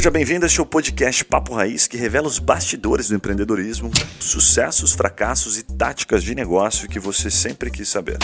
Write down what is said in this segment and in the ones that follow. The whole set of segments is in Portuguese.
seja bem-vindo a este podcast Papo Raiz, que revela os bastidores do empreendedorismo, sucessos, fracassos e táticas de negócio que você sempre quis saber.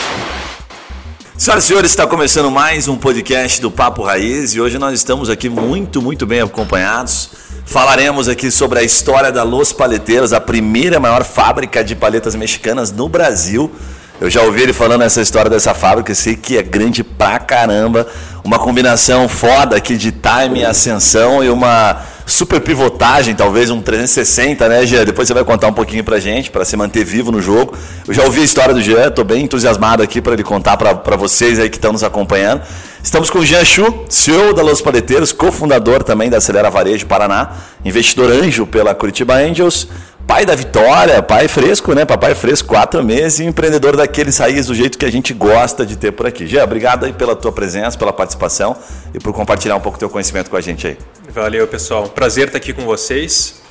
Senhoras e senhores, está começando mais um podcast do Papo Raiz e hoje nós estamos aqui muito, muito bem acompanhados. Falaremos aqui sobre a história da Los Paleteiros, a primeira maior fábrica de paletas mexicanas no Brasil. Eu já ouvi ele falando essa história dessa fábrica, sei que é grande pra caramba. Uma combinação foda aqui de time, ascensão e uma super pivotagem, talvez um 360, né, Jean? Depois você vai contar um pouquinho pra gente, para se manter vivo no jogo. Eu já ouvi a história do Jean, tô bem entusiasmado aqui para ele contar para vocês aí que estão nos acompanhando. Estamos com o Jean Chu, CEO da Los Paleteiros, cofundador também da Acelera Varejo Paraná, investidor anjo pela Curitiba Angels, pai da Vitória, pai fresco, né? Papai fresco, quatro meses e empreendedor daqueles raízes do jeito que a gente gosta de ter por aqui. Jean, obrigado aí pela tua presença, pela participação e por compartilhar um pouco teu conhecimento com a gente aí. Valeu, pessoal. Prazer estar aqui com vocês.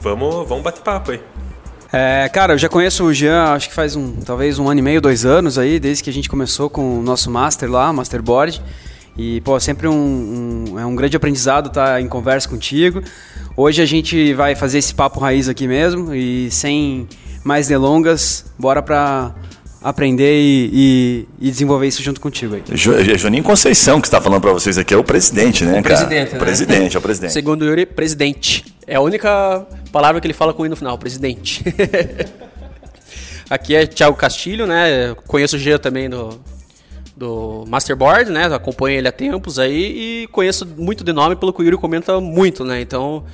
Vamos, vamos bater papo aí. É, cara, eu já conheço o Jean, acho que faz um, talvez um ano e meio, dois anos aí, desde que a gente começou com o nosso Master lá, Masterboard. E, pô, sempre um, um, é um grande aprendizado estar em conversa contigo. Hoje a gente vai fazer esse papo raiz aqui mesmo e sem mais delongas, bora para aprender e, e, e, desenvolver isso junto contigo aí. Juninho Conceição, que está falando para vocês aqui, é o presidente, né, o cara? Presidente, né? Presidente, é o presidente. Segundo o Yuri, presidente. É a única palavra que ele fala com o no final, presidente. aqui é Thiago Castilho, né? Conheço o Jean também do, do Masterboard, né? Acompanho ele há tempos aí e conheço muito de nome pelo que o Yuri comenta muito, né? Então,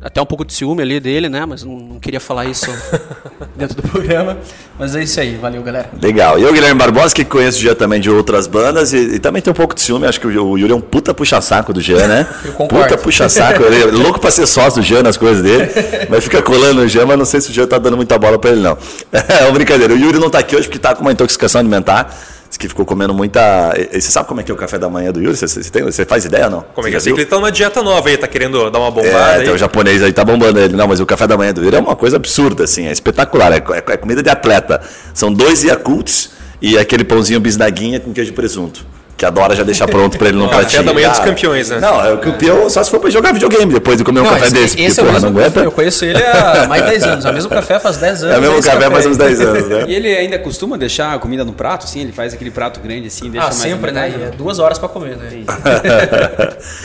até um pouco de ciúme ali dele, né? Mas não, não queria falar isso dentro do programa. Mas é isso aí, valeu, galera. Legal. E eu, Guilherme Barbosa, que conheço já também de outras bandas e, e, também tem um pouco de ciúme. Acho que o, o Yuri é um puta puxa-saco do Jean, né? eu concordo. Puta puxa-saco. Ele é louco pra ser sócio do Jean nas coisas dele. Mas fica colando o Jean, mas não sei se o Jean tá dando muita bola pra ele, não. É uma brincadeira. O Yuri não tá aqui hoje porque tá com uma intoxicação alimentar que ficou comendo muita. E, você sabe como é que é o café da manhã do Yuri? Você, você, tem, você faz ideia não? Como é que é? Ele tá numa dieta nova aí, tá querendo dar uma bombada. É, então o japonês aí tá bombando ele. Não, mas o café da manhã do Yuri é uma coisa absurda, assim, é espetacular. É, é, é comida de atleta. São dois Yakults e aquele pãozinho bisnaguinha com queijo e presunto que adora já deixar pronto para ele no pratinho. Café da manhã dos campeões, né? Não, é o campeão só se for para jogar videogame depois de comer um não, café esse, desse. Esse porque, é porra, não aguenta. Eu conheço ele há mais de 10 anos. É o mesmo café faz 10 anos. É o mesmo café, café faz uns 10 anos, né? E ele ainda costuma deixar a comida no prato, assim? Ele faz aquele prato grande assim, deixa ah, mais sempre, né? É duas horas para comer, né?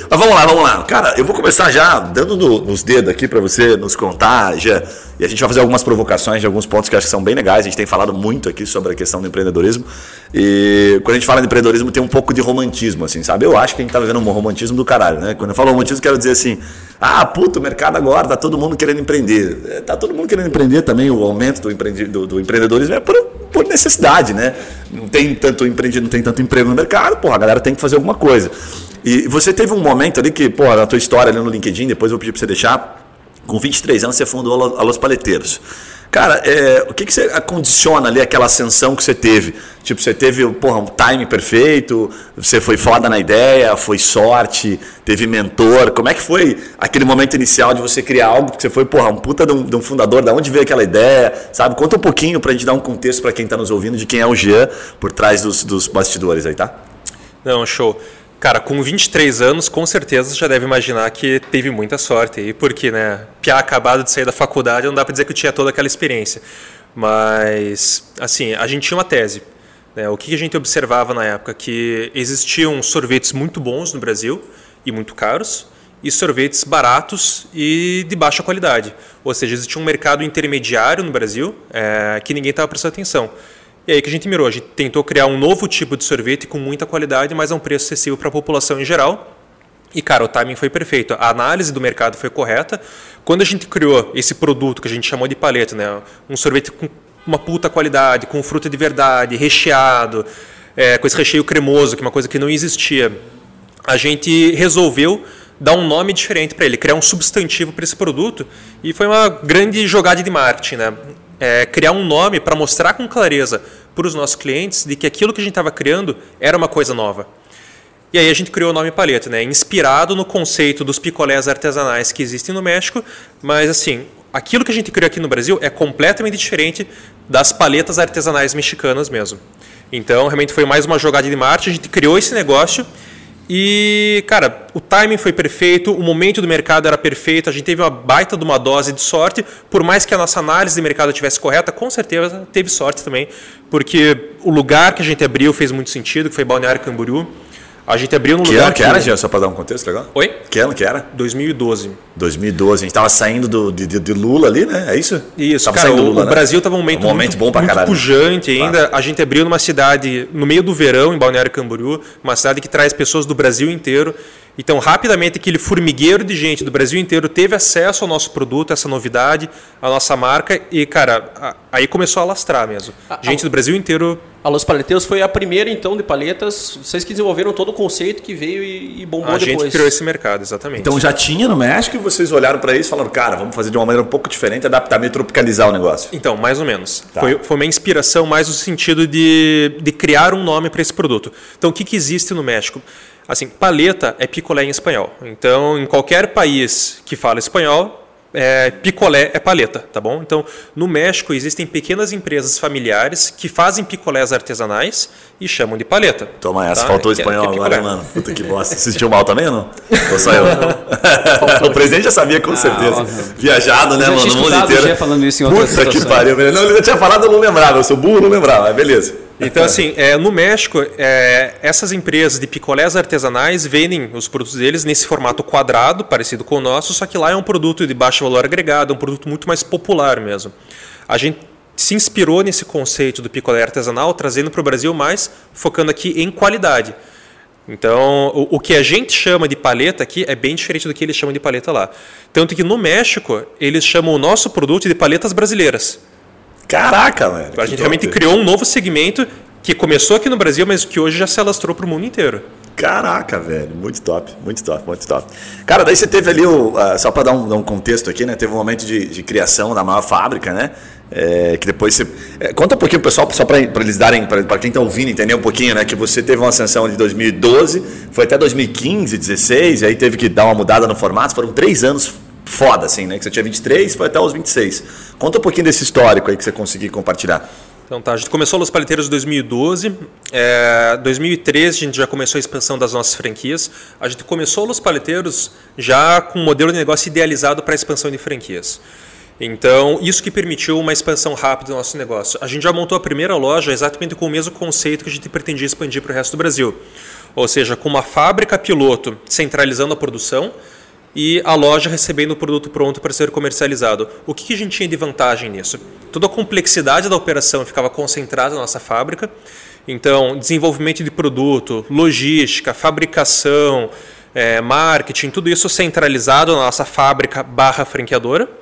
Mas vamos lá, vamos lá. Cara, eu vou começar já dando no, nos dedos aqui para você nos contar, já e a gente vai fazer algumas provocações de alguns pontos que acho que são bem legais. A gente tem falado muito aqui sobre a questão do empreendedorismo. E quando a gente fala de empreendedorismo, tem um pouco de romantismo, assim, sabe? Eu acho que a gente tá vivendo um romantismo do caralho, né? Quando eu falo romantismo, quero dizer assim: ah, puto, o mercado agora, tá todo mundo querendo empreender. É, tá todo mundo querendo empreender também. O aumento do, empreende, do, do empreendedorismo é por, por, necessidade, né? Não tem tanto empreendido, não tem tanto emprego no mercado, porra, a galera tem que fazer alguma coisa. E você teve um momento ali que, pô, na tua história ali no LinkedIn, depois eu vou pedir pra você deixar com 23 anos você fundou a Los Paleteiros. Cara, é, o que, que você acondiciona ali aquela ascensão que você teve? Tipo, você teve porra, um time perfeito, você foi foda na ideia, foi sorte, teve mentor. Como é que foi aquele momento inicial de você criar algo que você foi, porra, um puta de um, de um fundador, da onde veio aquela ideia, sabe? Conta um pouquinho pra gente dar um contexto para quem está nos ouvindo de quem é o Jean por trás dos, dos bastidores aí, tá? Não, show. Cara, com 23 anos, com certeza já deve imaginar que teve muita sorte aí, porque, né, Pia acabado de sair da faculdade, não dá para dizer que eu tinha toda aquela experiência. Mas, assim, a gente tinha uma tese. Né, o que a gente observava na época? Que existiam sorvetes muito bons no Brasil e muito caros, e sorvetes baratos e de baixa qualidade. Ou seja, existia um mercado intermediário no Brasil é, que ninguém estava prestando atenção. E aí que a gente mirou, a gente tentou criar um novo tipo de sorvete com muita qualidade, mas a um preço acessível para a população em geral. E, cara, o timing foi perfeito. A análise do mercado foi correta. Quando a gente criou esse produto que a gente chamou de paleta, né? um sorvete com uma puta qualidade, com fruta de verdade, recheado, é, com esse recheio cremoso, que é uma coisa que não existia, a gente resolveu dar um nome diferente para ele, criar um substantivo para esse produto. E foi uma grande jogada de marketing. Né? é, criar um nome para mostrar com clareza para os nossos clientes de que aquilo que a gente estava criando era uma coisa nova. E aí a gente criou o nome Paleta, né? inspirado no conceito dos picolés artesanais que existem no México, mas assim, aquilo que a gente criou aqui no Brasil é completamente diferente das paletas artesanais mexicanas mesmo. Então, realmente foi mais uma jogada de marketing, a gente criou esse negócio E, cara, o timing foi perfeito, o momento do mercado era perfeito, a gente teve uma baita de uma dose de sorte, por mais que a nossa análise de mercado tivesse correta, com certeza teve sorte também, porque o lugar que a gente abriu fez muito sentido, que foi Balneário Camboriú. A gente abriu num Que lugar ano que era, Jean? Só para dar um contexto legal? Oi? Que ano que era? 2012. 2012. A gente tava saindo do, de, de- de Lula ali, né? É isso? Isso, tava cara, saindo o, do Lula, o né? Brasil estava um momento, Um momento muito, bom pra muito caralho. pujante ainda. A gente abriu numa cidade no meio do verão, em Balneário Camboriú, uma cidade que traz pessoas do Brasil inteiro. Então, rapidamente, aquele formigueiro de gente do Brasil inteiro teve acesso ao nosso produto, essa novidade, a nossa marca. E, cara, a- aí começou a alastrar mesmo. A- Gente a- do Brasil inteiro A Los Paleteiros foi a primeira, então, de paletas. Vocês que desenvolveram todo o conceito que veio e, e bombou a gente depois. criou esse mercado, exatamente. Então já tinha no México e vocês olharam para isso e falaram, cara, vamos fazer de uma maneira um pouco diferente, adaptar, meio tropicalizar o negócio. Então, mais ou menos. Tá. Foi, foi uma inspiração mais no sentido de, de criar um nome para esse produto. Então, o que, que existe no México? Assim, paleta é picolé em espanhol. Então, em qualquer país que fala espanhol, é, picolé é paleta, tá bom? Então, no México existem pequenas empresas familiares que fazem picolés artesanais e chamam de paleta. Toma essa, tá? faltou Que é- espanhol que é agora, mano. Puta que bosta. Você sentiu mal também ou não? Ou só eu? o presidente já sabia, com certeza. Viajado, né, Eu já mano? No mundo inteiro. Gê falando isso em outras Puta que situações. pariu, velho. Não, ele já tinha falado, eu não lembrava. Eu sou burro, não lembrava. Beleza. Então, assim, é, no México, é, essas empresas de picolés artesanais vendem os produtos deles nesse formato quadrado, parecido com o nosso, só que lá é um produto de baixo valor agregado, é um produto muito mais popular mesmo. A gente se inspirou nesse conceito do picolé artesanal, trazendo para o Brasil mais, focando aqui em qualidade. Então, o, o que a gente chama de paleta aqui é bem diferente do que eles chamam de paleta lá. Tanto que no México, eles chamam o nosso produto de paletas brasileiras. Caraca, velho. A gente realmente top. criou um novo segmento que começou aqui no Brasil, mas que hoje já se alastrou para o mundo inteiro. Caraca, velho, muito top, muito top, muito top. Cara, daí você teve ali, o, ah, só para dar, um, dar um contexto aqui, né? Teve um momento de, de criação da maior fábrica, né? É, que depois você. é, conta um pouquinho, pessoal, só para eles darem, para quem tá ouvindo entender um pouquinho, né? Que você teve uma ascensão de 2012, foi até 2015, 16, e aí teve que dar uma mudada no formato. Foram três anos foda, assim, né? Que você tinha 23, foi até os 26. Conta um pouquinho desse histórico aí que você conseguiu compartilhar. Então tá, a gente começou Los Paleteiros em 2012, é, 2013 a gente já começou a expansão das nossas franquias. A gente começou Los Paleteiros já com um modelo de negócio idealizado para a expansão de franquias. Então, isso que permitiu uma expansão rápida do nosso negócio. A gente já montou a primeira loja exatamente com o mesmo conceito que a gente pretendia expandir para o resto do Brasil. Ou seja, com uma fábrica piloto centralizando a produção e a loja recebendo o produto pronto para ser comercializado. O que que a gente tinha de vantagem nisso? Toda a complexidade da operação ficava concentrada na nossa fábrica. Então, desenvolvimento de produto, logística, fabricação, eh, marketing, tudo isso centralizado na nossa fábrica barra franqueadora.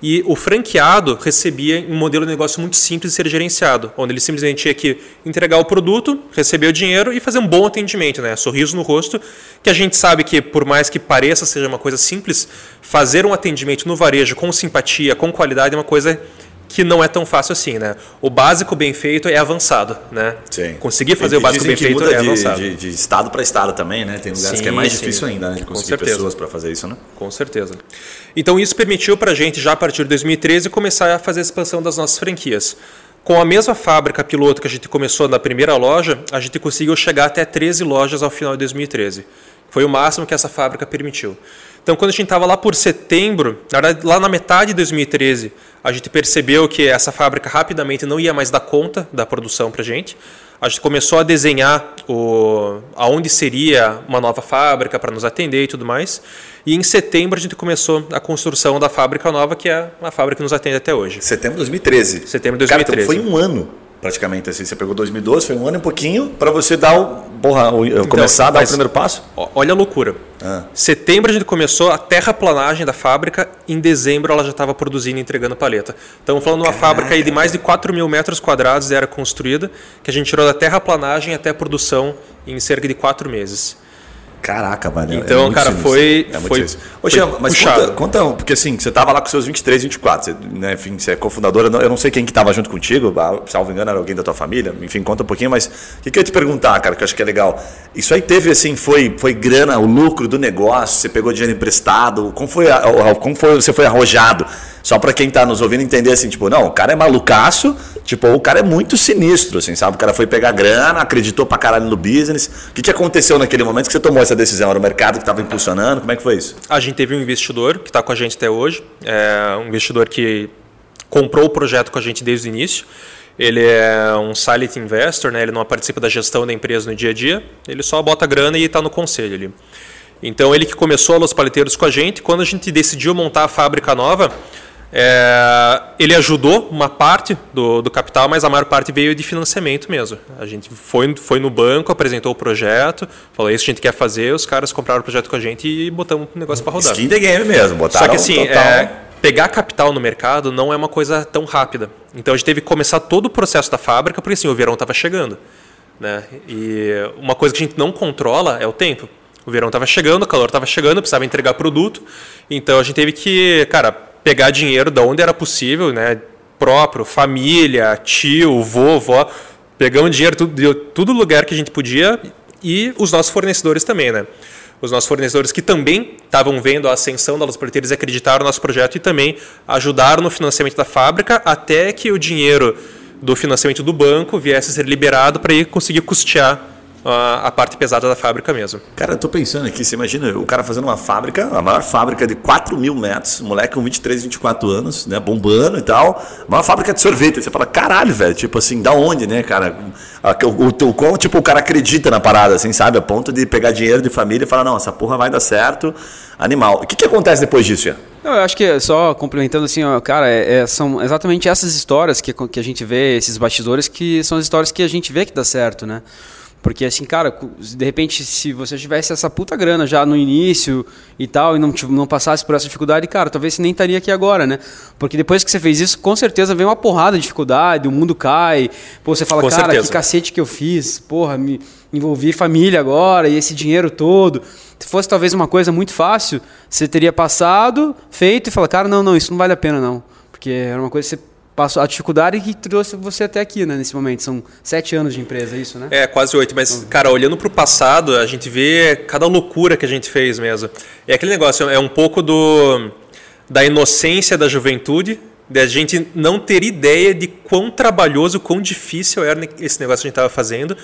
E o franqueado recebia um modelo de negócio muito simples de ser gerenciado, onde ele simplesmente tinha que entregar o produto, receber o dinheiro e fazer um bom atendimento, né? sorriso no rosto, que a gente sabe que, por mais que pareça seja uma coisa simples, fazer um atendimento no varejo com simpatia, com qualidade, é uma coisa que não é tão fácil assim. Né? O básico bem feito é avançado. Né? Sim. Conseguir fazer E o básico bem feito é de, avançado. De, de estado para estado também, né? Tem lugares Sim, que é mais sim. difícil ainda, né? De conseguir pessoas para fazer isso, né? Com certeza. Então isso permitiu para a gente, já a partir de 2013, começar a fazer a expansão das nossas franquias. Com a mesma fábrica piloto que a gente começou na primeira loja, a gente conseguiu chegar até 13 lojas ao final de 2013. Foi o máximo que essa fábrica permitiu. Então, quando a gente estava lá por setembro, na verdade, lá na metade de 2013, a gente percebeu que essa fábrica rapidamente não ia mais dar conta da produção para a gente. A gente começou a desenhar o, aonde seria uma nova fábrica para nos atender e tudo mais. E em setembro a gente começou a construção da fábrica nova, que é a fábrica que nos atende até hoje. Setembro de 2013. Setembro de Cara, então 2013. foi um ano, praticamente, assim. Você pegou 2012, foi um ano e um pouquinho para você dar o, porra, o- começar a dar o primeiro passo. Olha a loucura. Ah. Setembro a gente começou a terraplanagem da fábrica, em dezembro ela já estava produzindo e entregando paleta. Estamos falando de uma fábrica aí de mais de 4 mil metros quadrados de área construída, que a gente tirou da terraplanagem até a produção em cerca de 4 meses. Caraca, mano. Então, é cara, sinistro. foi- É foi- sinistro. Ô, Jean, mas puxado. conta, conta, porque assim, você tava lá com seus 23, 24, você, né, enfim, você é cofundadora, eu não- sei quem que tava junto contigo, ah, salvo engano, era alguém da tua família, enfim, conta um pouquinho, mas o que, que eu ia te perguntar, cara, que eu acho que é legal. Isso aí teve, assim, foi, foi grana, o lucro do negócio, você pegou dinheiro emprestado, como foi, como foi você foi arrojado? Só pra quem tá nos ouvindo entender assim, tipo, não, o cara é malucaço, tipo, o cara é muito sinistro, assim, sabe? O cara foi pegar grana, acreditou pra caralho no business. O que, que aconteceu naquele momento que você tomou essa decisão? Era o mercado que tava impulsionando? Como é que foi isso? A gente teve um investidor que está com a gente até hoje, é um investidor que comprou o projeto com a gente desde o início. Ele é um silent investor, né? ele não participa da gestão da empresa no dia a dia, ele só bota grana e está no conselho ali. Então ele que começou a Los Paleteiros com a gente, quando a gente decidiu montar a fábrica nova, é, ele ajudou uma parte do, do capital, mas a maior parte veio de financiamento mesmo. A gente foi, foi no banco, apresentou o projeto, falou: isso que a gente quer fazer. Os caras compraram o projeto com a gente e botamos o negócio para rodar. Skin the game mesmo, botaram Só que assim, total- é, pegar capital no mercado não é uma coisa tão rápida. Então a gente teve que começar todo o processo da fábrica, porque assim, o verão estava chegando. Né? E uma coisa que a gente não controla é o tempo. O verão estava chegando, o calor estava chegando, precisava entregar produto. Então a gente teve que, cara, pegar dinheiro da onde era possível, né? Próprio, família, tio, vô, vó. Pegamos dinheiro tudo, de todo lugar que a gente podia e os nossos fornecedores também, né? Os nossos fornecedores que também estavam vendo a ascensão da Los Porteiros acreditaram no nosso projeto e também ajudaram no financiamento da fábrica até que o dinheiro do financiamento do banco viesse a ser liberado para ir conseguir custear a, parte pesada da fábrica mesmo. Cara, eu tô pensando aqui, você imagina o cara fazendo uma fábrica, a maior fábrica de 4 mil metros, moleque com 23, 24 anos, né, bombando e tal, uma fábrica de sorvete. Você fala, caralho, velho, tipo assim, da onde, né, cara? O, o, o, quão, tipo, o cara acredita na parada, assim, sabe? A ponto de pegar dinheiro de família e falar, não, essa porra vai dar certo, animal. O que, que acontece depois disso, Ian? Não, eu acho que só complementando assim, ó, cara, é- é- são exatamente essas histórias que, que a gente vê, esses bastidores, que são as histórias que a gente vê que dá certo, né? Porque assim, cara, de repente, se você tivesse essa puta grana já no início e tal, e não, não passasse por essa dificuldade, cara, talvez você nem estaria aqui agora, né? Porque depois que você fez isso, com certeza vem uma porrada de dificuldade, o mundo cai, pô, você fala, Com cara, certeza. que cacete que eu fiz, porra, me envolvi família agora, e esse dinheiro todo. Se fosse talvez uma coisa muito fácil, você teria passado, feito e falado, cara, não, não, isso não vale a pena não. Porque era uma coisa que você passou, a dificuldade que trouxe você até aqui, né, nesse momento. São sete anos de empresa, é isso, né? É, quase oito. Mas, cara, olhando para o passado, a gente vê cada loucura que a gente fez mesmo. É aquele negócio, é um pouco do da inocência da juventude, da gente não ter ideia de quão trabalhoso, quão difícil era esse negócio que a gente estava fazendo.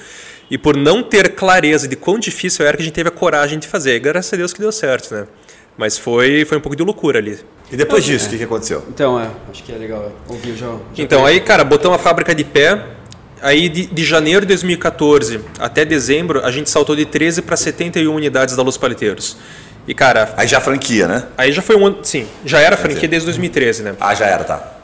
E por não ter clareza de quão difícil era que a gente teve a coragem de fazer. E graças a Deus que deu certo, né? Mas foi, foi um pouco de loucura ali. E depois disso, o que, que aconteceu? Então, é, acho que é legal ouvir já. já Então, aí, cara, botamos a fábrica de pé. Aí, de, de janeiro de 2014 até dezembro, a gente saltou de 13 para 71 unidades da Los Paleteiros. E, cara, Aí já franquia, né? aí já foi um ano. Sim, já era franquia desde 2013, né? Ah, já era, tá.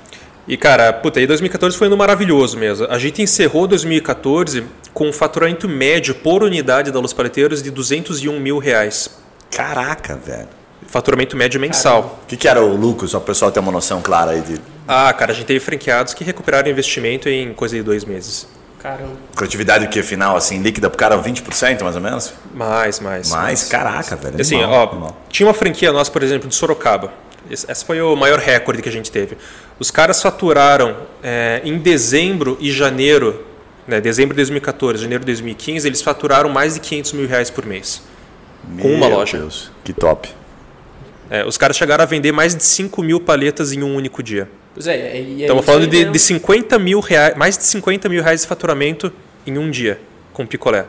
E, cara, puta, aí 2014 foi um ano maravilhoso mesmo. A gente encerrou 2014 com um faturamento médio por unidade da Los Paleteiros de 201 mil reais. Caraca, velho. Faturamento médio mensal. O que, que era o lucro, só para o pessoal ter uma noção clara aí de Ah, cara, a gente teve franqueados que recuperaram investimento em coisa de dois meses. Caramba. produtividade que final, assim, líquida pro cara 20% mais ou menos? Mais, mais. Mais, caraca, velho. Assim, animal, ó, animal. tinha uma franquia nossa, por exemplo, de Sorocaba. Esse foi o maior recorde que a gente teve. Os caras faturaram é, em dezembro e janeiro, né, dezembro de 2014, janeiro de 2015, eles faturaram mais de 500 mil reais por mês. com uma Meu loja. Deus, que top. É, os caras chegaram a vender mais de 5 mil paletas em um único dia. Pois é, e- é Estamos falando de, mesmo. de 50 mil reais, mais de 50 mil reais de faturamento em um dia com picolé.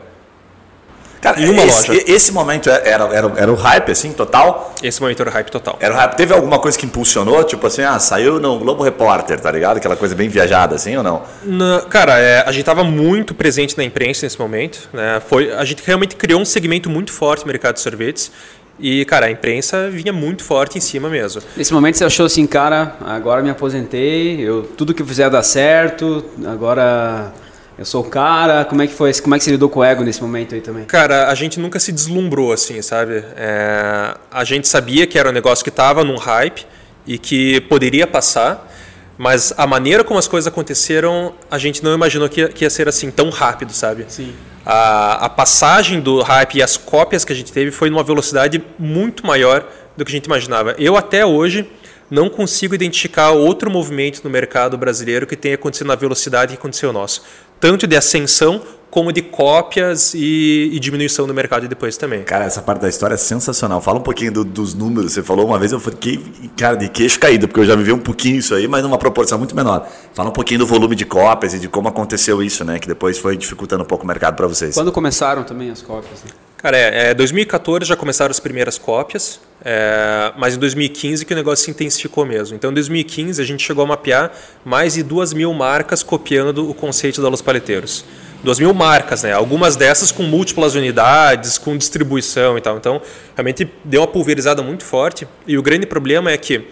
Cara, Em uma esse, loja. esse momento era, era, era o hype, assim, total? Esse momento era o hype total. Era o hype. Teve alguma coisa que impulsionou? Tipo assim, ah, saiu no Globo Repórter, tá ligado? Aquela coisa bem viajada, assim, ou não? Na- cara, é, a gente estava muito presente na imprensa nesse momento. Né? Foi, a gente realmente criou um segmento muito forte no mercado de sorvetes. E, cara, a imprensa vinha muito forte em cima mesmo. Nesse momento você achou assim, cara, agora me aposentei, eu, tudo que eu fizer dá certo, agora eu sou o cara. Como é que foi? Como é que você lidou com o ego nesse momento aí também? Cara, a gente nunca se deslumbrou assim, sabe? É, a gente sabia que era um negócio que estava num hype e que poderia passar, mas a maneira como as coisas aconteceram, a gente não imaginou que ia, que ia ser assim tão rápido, sabe? Sim. A, a passagem do hype e as cópias que a gente teve foi numa velocidade muito maior do que a gente imaginava. Eu até hoje não consigo identificar outro movimento no mercado brasileiro que tenha acontecido na velocidade que aconteceu o nosso. Tanto de ascensão como de cópias e, e, diminuição do mercado depois também. Cara, essa parte da história é sensacional. Fala um pouquinho do, dos números. Você falou uma vez, eu fiquei, cara, de queixo caído, porque eu já vivi um pouquinho isso aí, mas numa proporção muito menor. Fala um pouquinho do volume de cópias e de como aconteceu isso, né? Que depois foi dificultando um pouco o mercado para vocês. Quando começaram também as cópias? Né? Cara, é, é 2014 já começaram as primeiras cópias, é, mas em 2015 que o negócio se intensificou mesmo. Então, em 2015 a gente chegou a mapear mais de duas mil marcas copiando o conceito da Los Paleteiros duas mil marcas, né? Algumas dessas com múltiplas unidades, com distribuição e tal. Então, realmente deu uma pulverizada muito forte. E o grande problema é que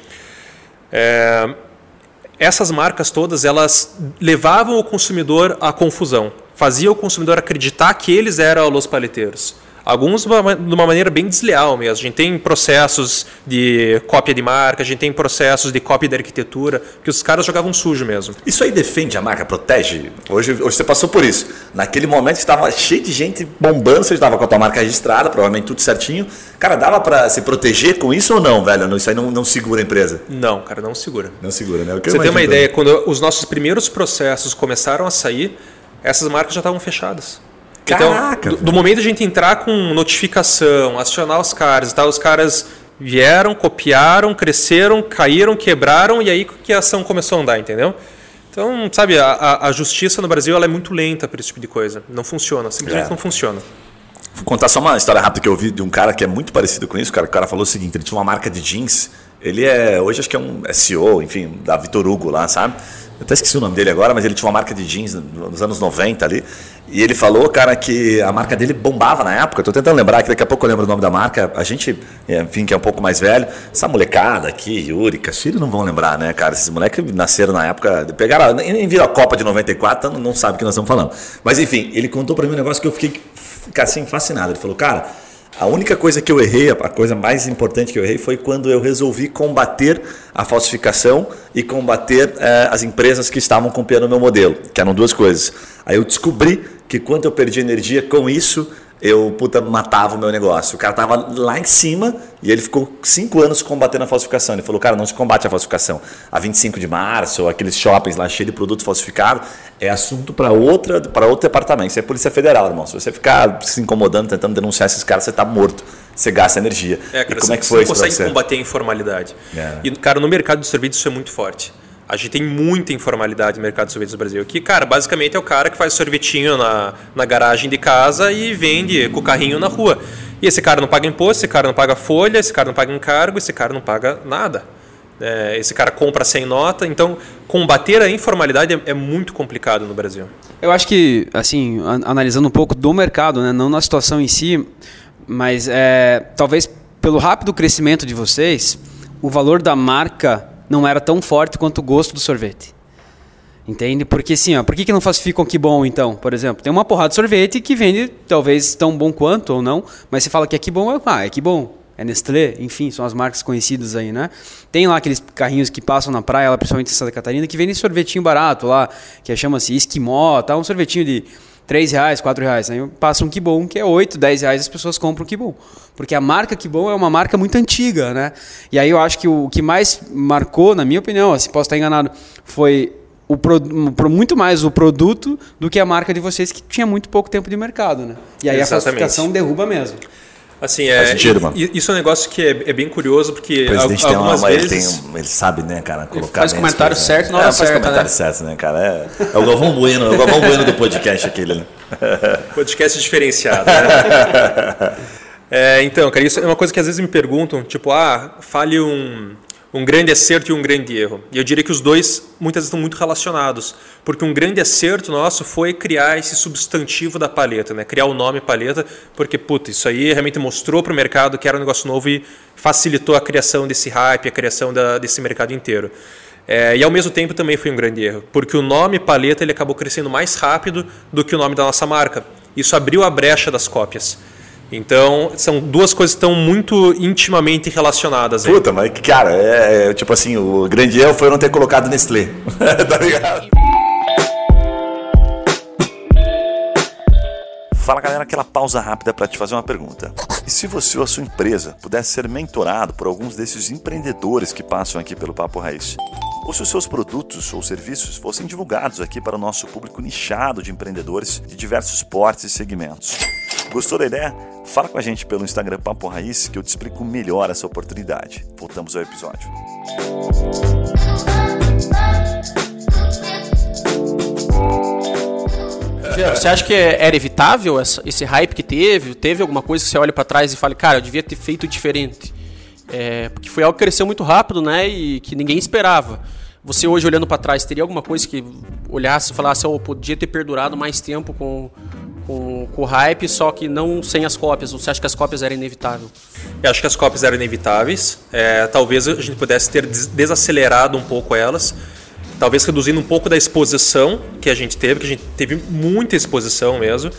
é, essas marcas todas elas levavam o consumidor à confusão, faziam o consumidor acreditar que eles eram os paleteiros. Alguns de uma maneira bem desleal mesmo. A gente tem processos de cópia de marca, a gente tem processos de cópia de arquitetura, que os caras jogavam sujo mesmo. Isso aí defende a marca, protege? Hoje, hoje você passou por isso. Naquele momento estava cheio de gente bombando, você estava com a tua marca registrada, provavelmente tudo certinho. Cara, dava para se proteger com isso ou não, velho? Isso aí não, não segura a empresa? Não, cara, não segura. Não segura, né? você tem uma ideia, quando os nossos primeiros processos começaram a sair, essas marcas já estavam fechadas. Então, Caraca, então, do, do, momento a gente entrar com notificação, acionar os caras, tá, os caras vieram, copiaram, cresceram, caíram, quebraram e aí que a ação começou a andar, entendeu? Então, sabe, a, a justiça no Brasil ela é muito lenta para esse tipo de coisa. Não funciona, simplesmente é. não funciona. Vou contar só uma história rápida que eu ouvi de um cara que é muito parecido com isso. O cara, o cara falou o seguinte: ele tinha uma marca de jeans. Ele é, hoje acho que é um SEO, enfim, da Vitor Hugo lá, sabe? Eu até esqueci o nome dele agora, mas ele tinha uma marca de jeans nos anos 90 ali. E ele falou, cara, que a marca dele bombava na época. Estou tentando lembrar, que daqui a pouco eu lembro o nome da marca. A gente, enfim, que é um pouco mais velho, essa molecada aqui, Yuri, Castilho, não vão lembrar, né, cara? Esses moleques nasceram na época, pegaram, nem viram a Copa de 94, então não sabe o que nós estamos falando. Mas enfim, ele contou para mim um negócio que eu fiquei assim, fascinado. Ele falou, cara a única coisa que eu errei, a coisa mais importante que eu errei foi quando eu resolvi combater a falsificação e combater eh, as empresas que estavam copiando o meu modelo, que eram duas coisas. Aí eu descobri que quanto eu perdi energia com isso, eu puta, matava o meu negócio. O cara tava lá em cima e ele ficou cinco anos combatendo a falsificação. Ele falou, cara, não se combate a falsificação. A 25 de março, aqueles shoppings lá cheios de produto falsificado, é assunto para outra para outro departamento. Isso é Polícia Federal, irmão. Se você ficar se incomodando, tentando denunciar esses caras, você está morto. Você gasta energia. É, cara, e como é que foi você não consegue combater a informalidade. É. E, cara, no mercado de serviços isso é muito forte. A gente tem muita informalidade no mercado de sorvetes do Brasil. Que, cara, basicamente é o cara que faz sorvetinho na, na garagem de casa e vende com o carrinho na rua. E esse cara não paga imposto, esse cara não paga folha, esse cara não paga encargo, esse cara não paga nada. É, esse cara compra sem nota. Então, combater a informalidade é, é, muito complicado no Brasil. Eu acho que, assim, analisando um pouco do mercado, né, não na situação em si, mas é, talvez pelo rápido crescimento de vocês, o valor da marca não era tão forte quanto o gosto do sorvete. Entende? Porque assim, ó, por que, que não falsificam que bom então? Por exemplo, tem uma porrada de sorvete que vende talvez tão bom quanto ou não, mas você fala que é que bom, ah, é que bom. É Nestlé, enfim, são as marcas conhecidas aí, né? Tem lá aqueles carrinhos que passam na praia, lá, principalmente em Santa Catarina, que vendem sorvetinho barato lá, que chama-se Esquimó, tá? Um sorvetinho de 3 reais, 4 reais. Aí passa um que bom, que é 8, 10 reais, as pessoas compram o que bom. Porque a marca que bom é uma marca muito antiga, né? E aí eu acho que o que mais marcou, na minha opinião, se posso estar enganado, foi o pro, muito mais o produto do que a marca de vocês que tinha muito pouco tempo de mercado, né? E aí Exatamente. a falsificação derruba mesmo. Assim, é, sentido, mano. Isso é um negócio que é, é bem curioso, porque o presidente algumas tem uma, vezes... Ele, tem, ele sabe, né, cara, colocar... Faz comentário coisas, certo, não é, faz certa, comentário né? certo, né, cara? É, é o Galvão Bueno, é o Galvão Bueno do podcast aquele, né? Podcast diferenciado, né? é, então, cara, isso é uma coisa que às vezes me perguntam, tipo, ah, fale um um grande acerto e um grande erro. E eu diria que os dois muitas vezes estão muito relacionados, porque um grande acerto nosso foi criar esse substantivo da paleta, né? criar o nome paleta, porque puta, isso aí realmente mostrou para o mercado que era um negócio novo e facilitou a criação desse hype, a criação da, desse mercado inteiro. É, e ao mesmo tempo também foi um grande erro, porque o nome paleta ele acabou crescendo mais rápido do que o nome da nossa marca. Isso abriu a brecha das cópias. Então, são duas coisas que estão muito intimamente relacionadas. Aí. Puta, mas, cara, é, é, tipo assim, o grande erro foi eu não ter colocado Nestlé. tá ligado? Fala galera, aquela pausa rápida para te fazer uma pergunta. E se você ou a sua empresa pudesse ser mentorado por alguns desses empreendedores que passam aqui pelo Papo Raiz? Ou se os seus produtos ou serviços fossem divulgados aqui para o nosso público nichado de empreendedores de diversos portes e segmentos? Gostou da ideia? Fala com a gente pelo Instagram Papo Raiz que eu te explico melhor essa oportunidade. Voltamos ao episódio. Você acha que era evitável esse hype que teve? Teve alguma coisa que você olha para trás e fala, cara, eu devia ter feito diferente? É, porque foi algo que cresceu muito rápido, né? E que ninguém esperava. Você hoje olhando para trás, teria alguma coisa que olhasse e falasse, oh, podia ter perdurado mais tempo com, com, com o hype, só que não sem as cópias? Você acha que as cópias eram inevitáveis? Eu acho que as cópias eram inevitáveis. É, talvez a gente pudesse ter desacelerado um pouco elas talvez reduzindo um pouco da exposição que a gente teve, que a gente teve muita exposição mesmo.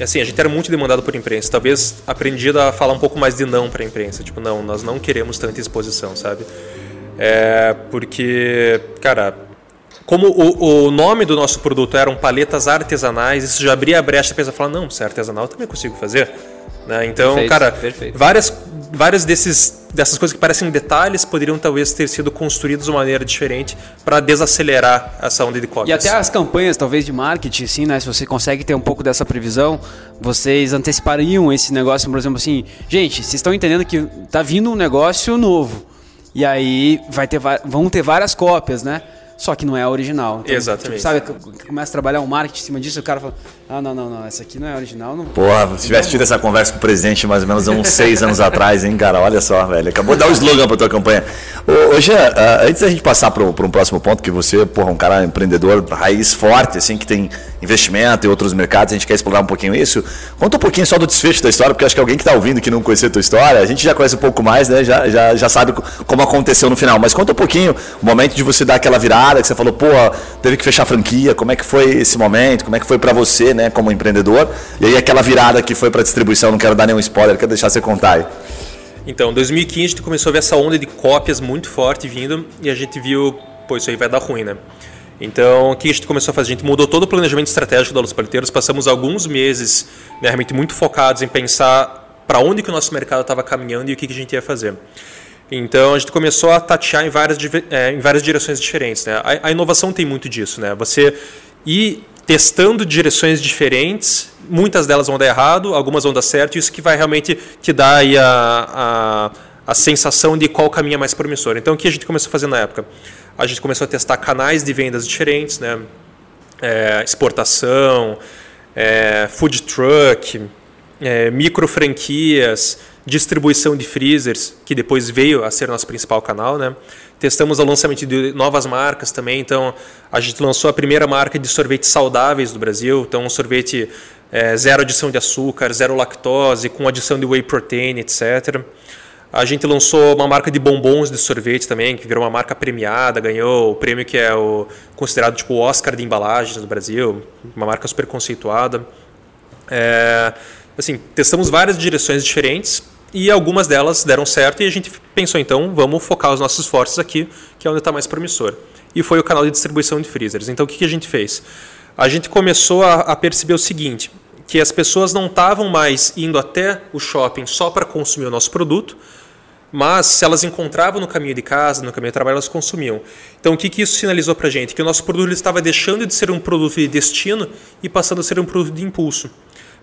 Assim, a gente era muito demandado por imprensa. Talvez aprendido a falar um pouco mais de não para a imprensa. Tipo, não, nós não queremos tanta exposição, sabe? É, porque, cara, como o, o, nome do nosso produto eram paletas artesanais, isso já abria a brecha para falar, não, se é artesanal eu também consigo fazer. Né? Então, perfeito, cara, perfeito. várias, várias desses, dessas coisas que parecem detalhes poderiam talvez ter sido construídas de uma maneira diferente para desacelerar essa onda de cópias. E até as campanhas, talvez, de marketing, assim, né? Se você consegue ter um pouco dessa previsão, vocês antecipariam esse negócio, por exemplo, assim, gente, vocês estão entendendo que tá vindo um negócio novo. E aí vai ter, vão ter várias cópias, né? Só que não é a original. Então, Exatamente. Tipo, sabe, começa a trabalhar um marketing em cima disso, o cara fala, ah, não, não, não, essa aqui não é original. Não... Porra, se tivesse tido essa conversa com o presidente mais ou menos há uns seis anos atrás, hein, cara, olha só, velho, acabou de dar o um slogan pra tua campanha. Hoje, uh, antes da gente passar para um próximo ponto, que você, porra, um cara empreendedor, raiz forte, assim, que tem investimento e outros mercados, a gente quer explorar um pouquinho isso. Conta um pouquinho só do desfecho da história, porque acho que alguém que está ouvindo que não conhecia a tua história, a gente já conhece um pouco mais, né? Já, já, já sabe como aconteceu no final. Mas conta um pouquinho o momento de você dar aquela virada, que você falou, pô, teve que fechar a franquia, como é que foi esse momento, como é que foi para você, né, como empreendedor? E aí aquela virada que foi para distribuição, não quero dar nenhum spoiler, quero deixar você contar aí. Então, em 2015 a gente começou a ver essa onda de cópias muito forte vindo e a gente viu, pô, isso aí vai dar ruim, né? Então, o que a gente começou a fazer? A gente mudou todo o planejamento estratégico da Los Paliteiros, passamos alguns meses né, realmente muito focados em pensar para onde que o nosso mercado estava caminhando e o que, que a gente ia fazer. Então, a gente começou a tatear em várias, é, em várias direções diferentes. Né? A, a, inovação tem muito disso. Né? Você ir testando direções diferentes, muitas delas vão dar errado, algumas vão dar certo, e isso que vai realmente te dar aí a, a, a sensação de qual caminho é mais promissor. Então, o que a gente começou a fazer na época? a gente começou a testar canais de vendas diferentes, né? É, exportação, é, food truck, é, micro franquias, distribuição de freezers, que depois veio a ser nosso principal canal, né? Testamos o lançamento de novas marcas também, então a gente lançou a primeira marca de sorvetes saudáveis do Brasil, então um sorvete é, zero adição de açúcar, zero lactose, com adição de whey protein, etc. A gente lançou uma marca de bombons de sorvete também, que virou uma marca premiada, ganhou o prêmio que é o considerado tipo o Oscar de embalagens no Brasil, uma marca super conceituada. É, assim, testamos várias direções diferentes e algumas delas deram certo e a gente pensou então, vamos focar os nossos esforços aqui, que é onde está mais promissor. E foi o canal de distribuição de freezers. Então o que, que a gente fez? A gente começou a, a perceber o seguinte, que as pessoas não estavam mais indo até o shopping só para consumir o nosso produto, mas se elas encontravam no caminho de casa, no caminho de trabalho, elas consumiam. Então o que, que isso sinalizou para a gente? Que o nosso produto estava deixando de ser um produto de destino e passando a ser um produto de impulso.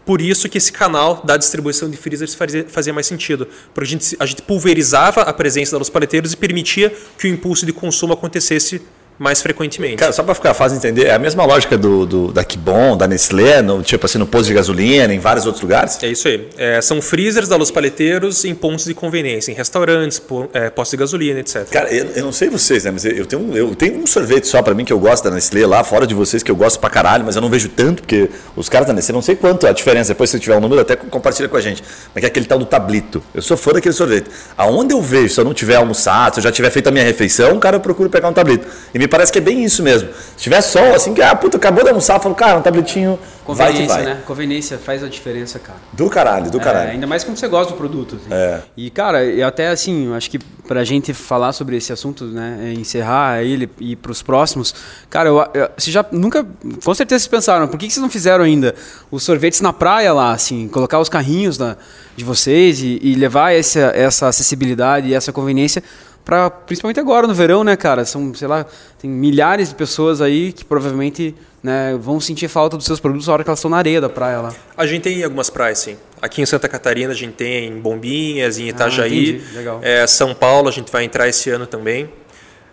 Por isso que esse canal da distribuição de freezers fazia, fazia mais sentido. Porque a gente, a gente pulverizava a presença dos paleteiros e permitia que o impulso de consumo acontecesse mais frequentemente. Cara, só para ficar fácil de entender, é a mesma lógica do, do da Kibon, da Nestlé, no, tipo assim, no posto de gasolina, em vários outros lugares? É isso aí. É, são freezers da Los Paleteiros em pontos de conveniência, em restaurantes, é, postos de gasolina, etc. Cara, eu, eu, não sei vocês, né, mas eu tenho, um, eu tenho um sorvete só para mim que eu gosto da Nestlé lá, fora de vocês que eu gosto pra caralho, mas eu não vejo tanto, porque os caras da Nestlé, não sei quanto a diferença, depois se tiver um número até compartilha com a gente, mas que é aquele tal do tablito. Eu sou fã daquele sorvete. Aonde eu vejo, se eu não tiver almoçado, se eu já tiver feito a minha refeição, cara, eu procuro pegar um tablito. E me parece que é bem isso mesmo. Se tiver sol, assim, que, ah, puta, acabou de almoçar, falo, cara, um tabletinho, vai Conveniência, vai. né? Conveniência faz a diferença, cara. Do caralho, do É, caralho. ainda mais quando você gosta do produto. assim. É. E, cara, e até assim, eu acho que pra gente falar sobre esse assunto, né, é, encerrar ele e ir pros próximos, cara, eu, eu, vocês já nunca, com certeza vocês pensaram, por que, que vocês não fizeram ainda os sorvetes na praia lá, assim, colocar os carrinhos da, de vocês e, e levar essa, essa acessibilidade e essa conveniência para principalmente agora no verão, né, cara? São, sei lá, tem milhares de pessoas aí que provavelmente né, vão sentir falta dos seus produtos na hora que elas estão na areia da praia lá. A gente tem em algumas praias, sim. Aqui em Santa Catarina a gente tem em Bombinhas, em Itajaí. Legal. É, São Paulo a gente vai entrar esse ano também.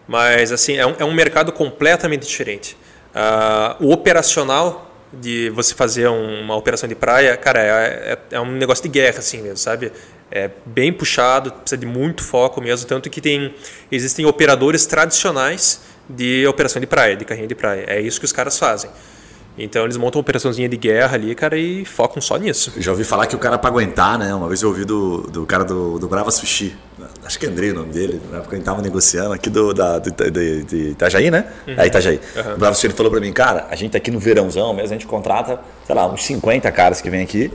Mas assim, é um, é um mercado completamente diferente. Ah, o operacional de você fazer um- uma operação de praia, cara, é, é, é um negócio de guerra assim mesmo, sabe? É bem puxado, precisa de muito foco mesmo, tanto que tem existem operadores tradicionais de operação de praia, de carrinho de praia. É isso que os caras fazem. Então eles montam uma operaçãozinha de guerra ali, cara, e focam só nisso. Já ouvi falar que o cara pra aguentar, né? Uma vez eu ouvi do, do cara do, do Brava Sushi. Acho que é Andrei o nome dele, na época a gente tava negociando aqui do, da, do, de, de Itajaí, né? É, Itajaí. O Brava Sushi ele falou pra mim, cara, a gente tá aqui no verãozão mesmo, a gente contrata, sei lá, uns 50 caras que vêm aqui.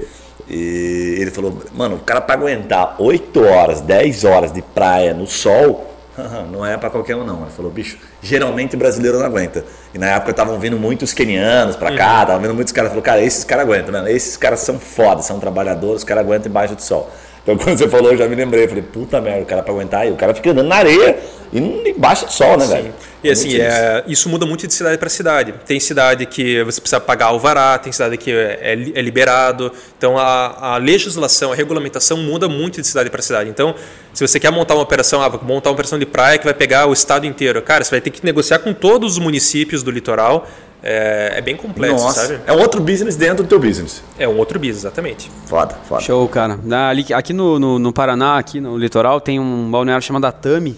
E ele falou, mano, o cara pra aguentar 8 horas, 10 horas de praia no sol, não é pra qualquer um não. Ele falou, bicho, geralmente brasileiro não aguenta. E na época estavam vindo muitos quenianos pra cá, estavam vindo muitos caras. Falou, cara, esses caras aguentam, mano. Esses caras são foda, são trabalhadores, os caras aguentam embaixo do sol. Então quando você falou, eu já me lembrei. Eu falei, puta merda, o cara pra aguentar. E o cara fica andando na areia e embaixo do sol, né, velho? E assim, muito isso. é, isso muda muito de cidade para cidade. Tem cidade que você precisa pagar alvará, tem cidade que é, é é liberado. Então a, a legislação, a regulamentação muda muito de cidade para cidade. Então, se você quer montar uma operação, ah, montar uma operação de praia que vai pegar o estado inteiro, cara, você vai ter que negociar com todos os municípios do litoral. É, é bem complexo, Nossa, sabe? é um outro business dentro do teu business. É um outro business, exatamente. Foda, foda. Show, cara. Na- ali- aqui no, no, no Paraná, aqui no litoral, tem um balneário chamado Atami.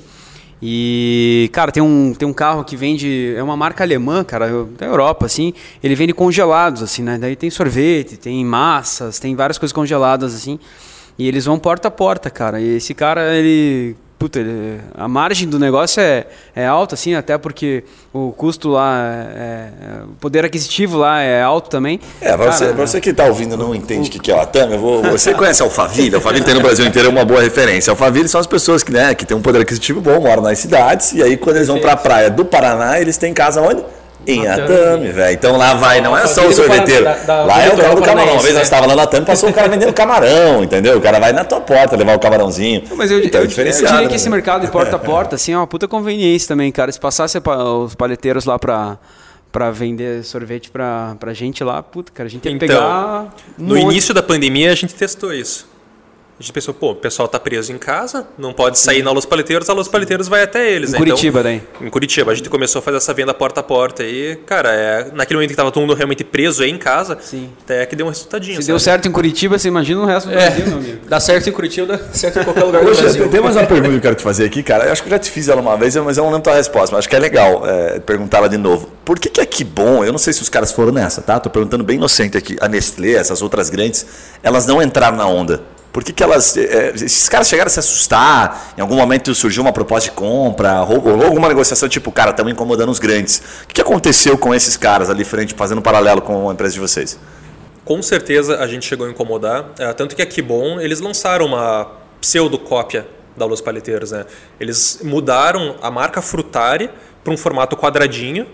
E, cara, tem um, tem um carro que vende. É uma marca alemã, cara, da Europa, assim. Ele vende congelados, assim, né? Daí tem sorvete, tem massas, tem várias coisas congeladas, assim. E eles vão porta a porta, cara. E esse cara, ele. Puta, ele- a margem do negócio é, é alta, assim, até porque o custo lá, é, é- o poder aquisitivo lá é alto também. É, pra você, pra você que tá ouvindo não entende o que, que é o Atami, eu vou, você conhece a Alphaville? A Alphaville tem no Brasil inteiro é uma boa referência. A Alphaville são as pessoas que, né, que têm um poder aquisitivo bom, moram nas cidades, e aí quando eles vão pra praia do Paraná, eles têm casa onde? Em Atami, velho. Então lá vai, não é só o sorveteiro. Da- da- Lá é o cara do camarão. Uma vez nós estávamos lá na Atami, passou um cara vendendo camarão, entendeu? O cara vai na tua porta levar o camarãozinho. Mas eu, então, eu, é diferenciado. eu diria que né? esse mercado de porta a porta assim, é uma puta conveniência também, cara. Se passasse pa- os paleteiros lá pra, pra vender sorvete pra, pra gente lá, puta, cara, a gente ia Então, pegar. um No monte. início da pandemia, a gente testou isso. A gente pensou, pô, o pessoal tá preso em casa, não pode sair na Los Paleteiros, a Los Paleteiros vai até eles. Em né? Curitiba, daí. Em Curitiba. A gente começou a fazer essa venda porta a porta e, cara, é, naquele momento que tava todo mundo realmente preso aí em casa, Sim. até que deu um resultadinho. Se sabe? deu certo em Curitiba, você imagina no resto do Brasil, meu amigo. Dá certo em Curitiba, dá certo em qualquer lugar do Poxa, Brasil. tem mais uma pergunta que eu quero te fazer aqui, cara. Eu acho que eu já te fiz ela uma vez, mas eu não lembro a resposta. Mas acho que é legal é, perguntar ela de novo. Por que, que é que bom? Eu não sei se os caras foram nessa, tá? Tô perguntando bem inocente aqui. A Nestlé, essas outras grandes, elas não entraram na onda. Por que, que elas. é, esses caras chegaram a se assustar? Em algum momento surgiu uma proposta de compra? Ou, ou alguma negociação tipo, cara, estamos incomodando os grandes. O que, que aconteceu com esses caras ali frente, fazendo um paralelo com a empresa de vocês? Com certeza a gente chegou a incomodar. é, tanto que a Kibon, eles lançaram uma pseudocópia da Los Paleteiros. Né? Eles mudaram a marca Frutari para um formato quadradinho,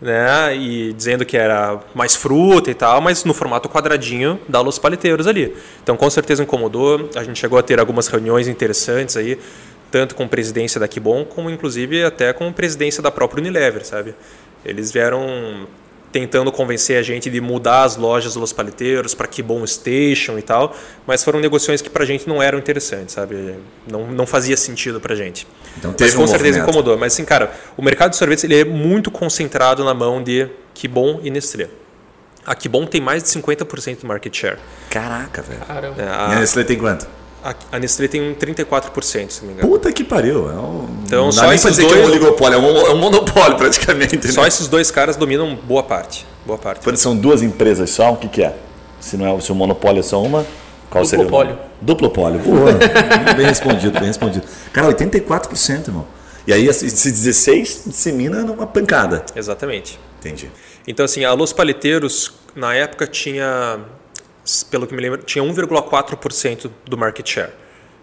né? e dizendo que era mais fruta e tal, mas no formato quadradinho da Los Paleteiros ali. Então com certeza incomodou. A gente chegou a ter algumas reuniões interessantes aí, tanto com presidência da Kibon, como inclusive até com presidência da própria Unilever, sabe? Eles vieram tentando convencer a gente de mudar as lojas dos paleteiros para Kibon Station e tal, mas foram negociações que para a gente não eram interessantes, sabe? Não, não fazia sentido para a gente. Então, mas com um certeza movimento. incomodou. Mas assim, cara, o mercado de sorvetes ele é muito concentrado na mão de Kibon e Nestlé. A Kibon tem mais de 50% do market share. Caraca, velho. Caramba. E a A, Nestlé tem quanto? A, Nestlé tem um 34%, se não me engano. Puta que pariu. É um, Então, não só esses dizer que é um dois- oligopólio, é um, é um monopólio praticamente. Só né? esses dois caras dominam boa parte. Boa parte. Quando são duas empresas só, o que, que é? Se não é se o monopólio é só uma, qual seria o Duplopólio. Duplopólio. Boa. bem respondido, bem respondido. Cara, 84%, irmão. E aí esse 16 dissemina numa pancada. Exatamente. Entendi. Então, assim, a Los Paleteiros, na época, tinha, pelo que me lembro, tinha 1,4% do market share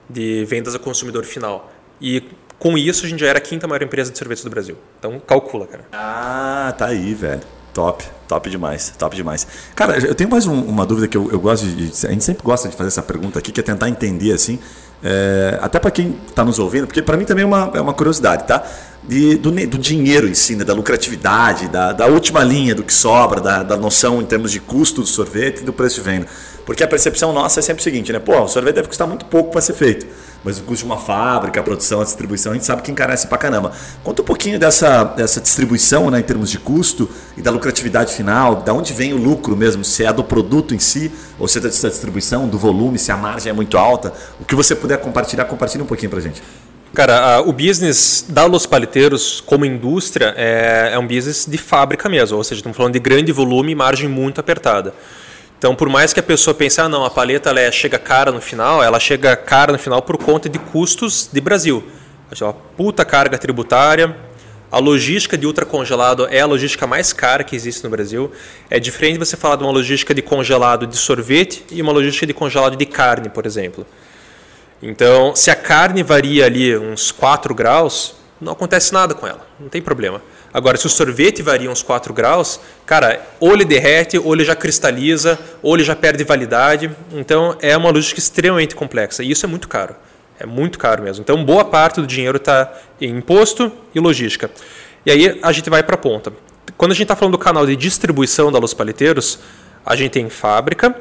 de vendas a consumidor final. E com isso, a gente já era a quinta maior empresa de sorvetes do Brasil. Então, calcula, cara. Ah, tá aí, velho. Top, top demais, top demais. Cara, eu tenho mais um, uma dúvida que eu, eu gosto de. A gente sempre gosta de fazer essa pergunta aqui, que é tentar entender assim. É, até para quem está nos ouvindo, porque para mim também é uma, é uma curiosidade, tá? De, do, do, dinheiro em si, né? da lucratividade, da, da, última linha do que sobra, da, da, noção em termos de custo do sorvete e do preço de venda. Porque a percepção nossa é sempre o seguinte, né? Pô, o sorvete deve custar muito pouco para ser feito mas o custo de uma fábrica, a produção, a distribuição, a gente sabe que encarece pra caramba. Conta um pouquinho dessa, dessa distribuição né, em termos de custo e da lucratividade final, da onde vem o lucro mesmo, se é do produto em si, ou se é da distribuição, do volume, se a margem é muito alta. O que você puder compartilhar, compartilha um pouquinho pra gente. Cara, o business da Los Paleteiros como indústria é, é um business de fábrica mesmo, ou seja, estamos falando de grande volume e margem muito apertada. Então, por mais que a pessoa pense, ah, não, a paleta ela é, chega cara no final, ela chega cara no final por conta de custos de Brasil. Uma puta carga tributária, a logística de ultracongelado é a logística mais cara que existe no Brasil. É diferente você falar de uma logística de congelado de sorvete e uma logística de congelado de carne, por exemplo. Então, se a carne varia ali uns 4 graus, não acontece nada com ela, não tem problema. Agora, se o sorvete varia uns 4 graus, cara, ou ele derrete, ou ele já cristaliza, ou ele já perde validade. Então, é uma logística extremamente complexa. E isso é muito caro. É muito caro mesmo. Então, boa parte do dinheiro está em imposto e logística. E aí, a gente vai para a ponta. Quando a gente está falando do canal de distribuição da Los Paleteiros, a gente tem fábrica,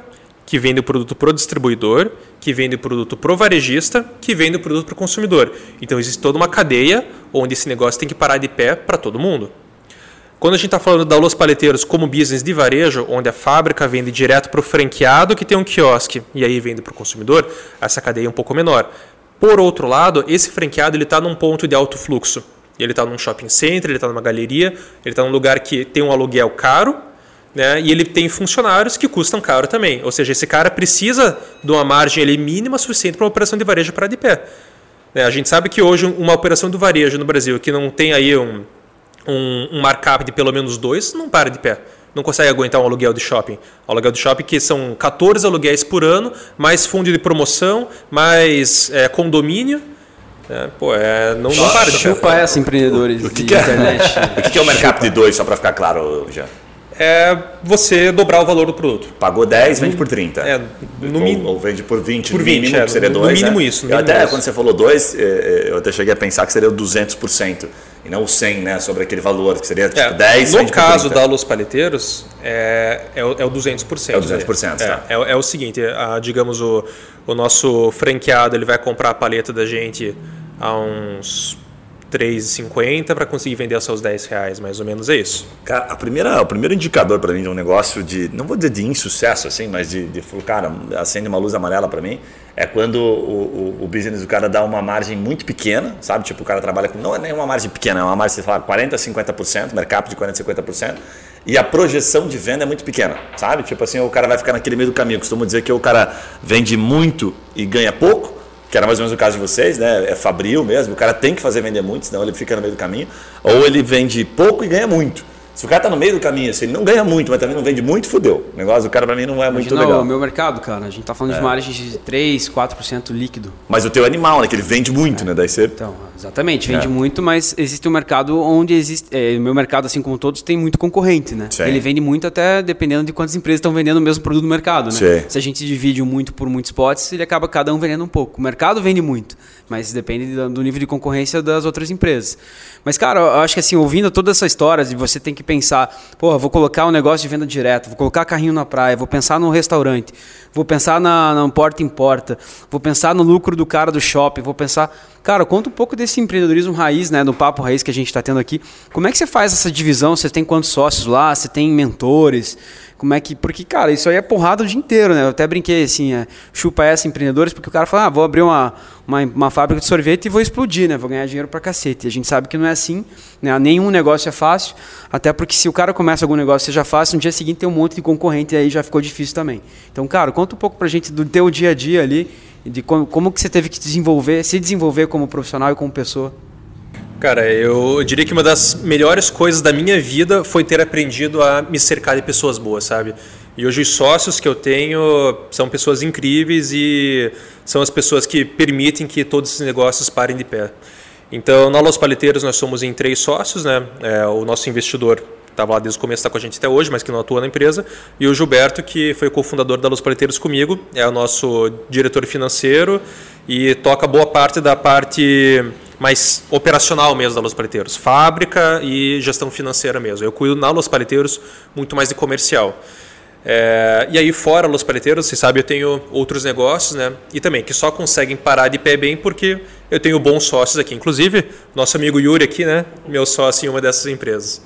que vende o produto para o distribuidor, que vende o produto para o varejista, que vende o produto para o consumidor. Então existe toda uma cadeia onde esse negócio tem que parar de pé para todo mundo. Quando a gente está falando da Los Paleteiros como business de varejo, onde a fábrica vende direto para o franqueado que tem um quiosque e aí vende para o consumidor, essa cadeia é um pouco menor. Por outro lado, esse franqueado está num ponto de alto fluxo. Ele está num shopping center, ele está numa galeria, ele está num lugar que tem um aluguel caro, né? E ele tem funcionários que custam caro também. Ou seja, esse cara precisa de uma margem ali, mínima suficiente para uma operação de varejo parar de pé. Né? A gente sabe que hoje uma operação do varejo no Brasil que não tem aí um, um, um markup de pelo menos dois, não para de pé. Não consegue aguentar um aluguel de shopping. Um aluguel de shopping que são 14 aluguéis por ano, mais fundo de promoção, mais é, condomínio. É, pô, é, não, não para de pé. Chupa essa, empreendedores o que, que é? internet. o que, que é o markup de dois, só para ficar claro, já? É você dobrar o valor do produto. Pagou 10, vende por 30. É, no ou, ou vende por 20, por 20 mínimo, é, seria 2. No mínimo né? isso. No mínimo até isso. quando você falou 2, é, é, eu até cheguei a pensar que seria o 200%, e não o 100, né, sobre aquele valor, que seria tipo é, 10, No caso da Los Paleteiros, é, é, o, é o 200%. É o 200%, é, tá. É, é, o seguinte, a, digamos, o, o nosso franqueado ele vai comprar a paleta da gente a uns 3,50 para conseguir vender aos seus 10 reais, mais ou menos é isso. Cara, a primeira, o primeiro indicador para mim de um negócio de, não vou dizer de insucesso assim, mas de, de cara, acende uma luz amarela para mim, é quando o, o, o, business do cara dá uma margem muito pequena, sabe? Tipo, o cara trabalha com, não é nem uma margem pequena, é uma margem, você fala, 40, 50%, mercado de 40, 50%, e a projeção de venda é muito pequena, sabe? Tipo assim, o cara vai ficar naquele meio do caminho. Eu costumo dizer que o cara vende muito e ganha pouco, que era mais ou menos o caso de vocês, né? É fabril mesmo, o cara tem que fazer vender muito, senão ele fica no meio do caminho. Ou ele vende pouco e ganha muito. Se o cara tá no meio do caminho, se ele não ganha muito, mas também não vende muito, fudeu. O negócio do cara para mim não é Imagina muito legal. o meu mercado, cara, a gente tá falando é. de uma área de 3, 4% líquido. Mas o teu animal, né, que ele vende muito, é. né, daí você... Então, exatamente, vende é. muito, mas existe um mercado onde existe, é, o meu mercado assim como todos tem muito concorrente, né? Sim. Ele vende muito até dependendo de quantas empresas estão vendendo o mesmo produto no mercado, né? Sim. Se a gente divide muito por muitos potes, ele acaba cada um vendendo um pouco. O mercado vende muito, mas depende do nível de concorrência das outras empresas. Mas cara, eu acho que assim, ouvindo toda essa história de você tem que pensar Pô, vou colocar um negócio de venda direta, vou colocar carrinho na praia, vou pensar no restaurante, vou pensar na, na porta em porta, vou pensar no lucro do cara do shopping, vou pensar. Cara, conta um pouco desse empreendedorismo raiz, né? No papo raiz que a gente está tendo aqui. Como é que você faz essa divisão? Você tem quantos sócios lá? Você tem mentores? Como é que. Porque, cara, isso aí é porrada o dia inteiro, né? Eu até brinquei assim, é, chupa essa empreendedores, porque o cara fala, ah, vou abrir uma, uma, uma fábrica de sorvete e vou explodir, né? Vou ganhar dinheiro pra cacete. E a gente sabe que não é assim, né? Nenhum negócio é fácil, até porque se o cara começa algum negócio seja fácil, no dia seguinte tem um monte de concorrente e aí já ficou difícil também. Então, cara, conta um pouco pra gente do teu dia a dia ali, de como, como que você teve que desenvolver, se desenvolver como profissional e como pessoa. Cara, eu diria que uma das melhores coisas da minha vida foi ter aprendido a me cercar de pessoas boas, sabe? E hoje os sócios que eu tenho são pessoas incríveis e são as pessoas que permitem que todos esses negócios parem de pé. Então, na Los Paleteiros nós somos em três sócios, né? É, o nosso investidor estava lá desde o começo, está com a gente até hoje, mas que não atua na empresa, e o Gilberto, que foi cofundador da Los Paleteiros comigo, é o nosso diretor financeiro e toca boa parte da parte mais operacional mesmo da Los Paleteiros, fábrica e gestão financeira mesmo. Eu cuido na Los Paleteiros muito mais de comercial. É, e aí fora Los Paleteiros, você sabe, eu tenho outros negócios, né? E também que só conseguem parar de pé bem porque eu tenho bons sócios aqui. Inclusive, nosso amigo Yuri aqui, né? Meu sócio em uma dessas empresas.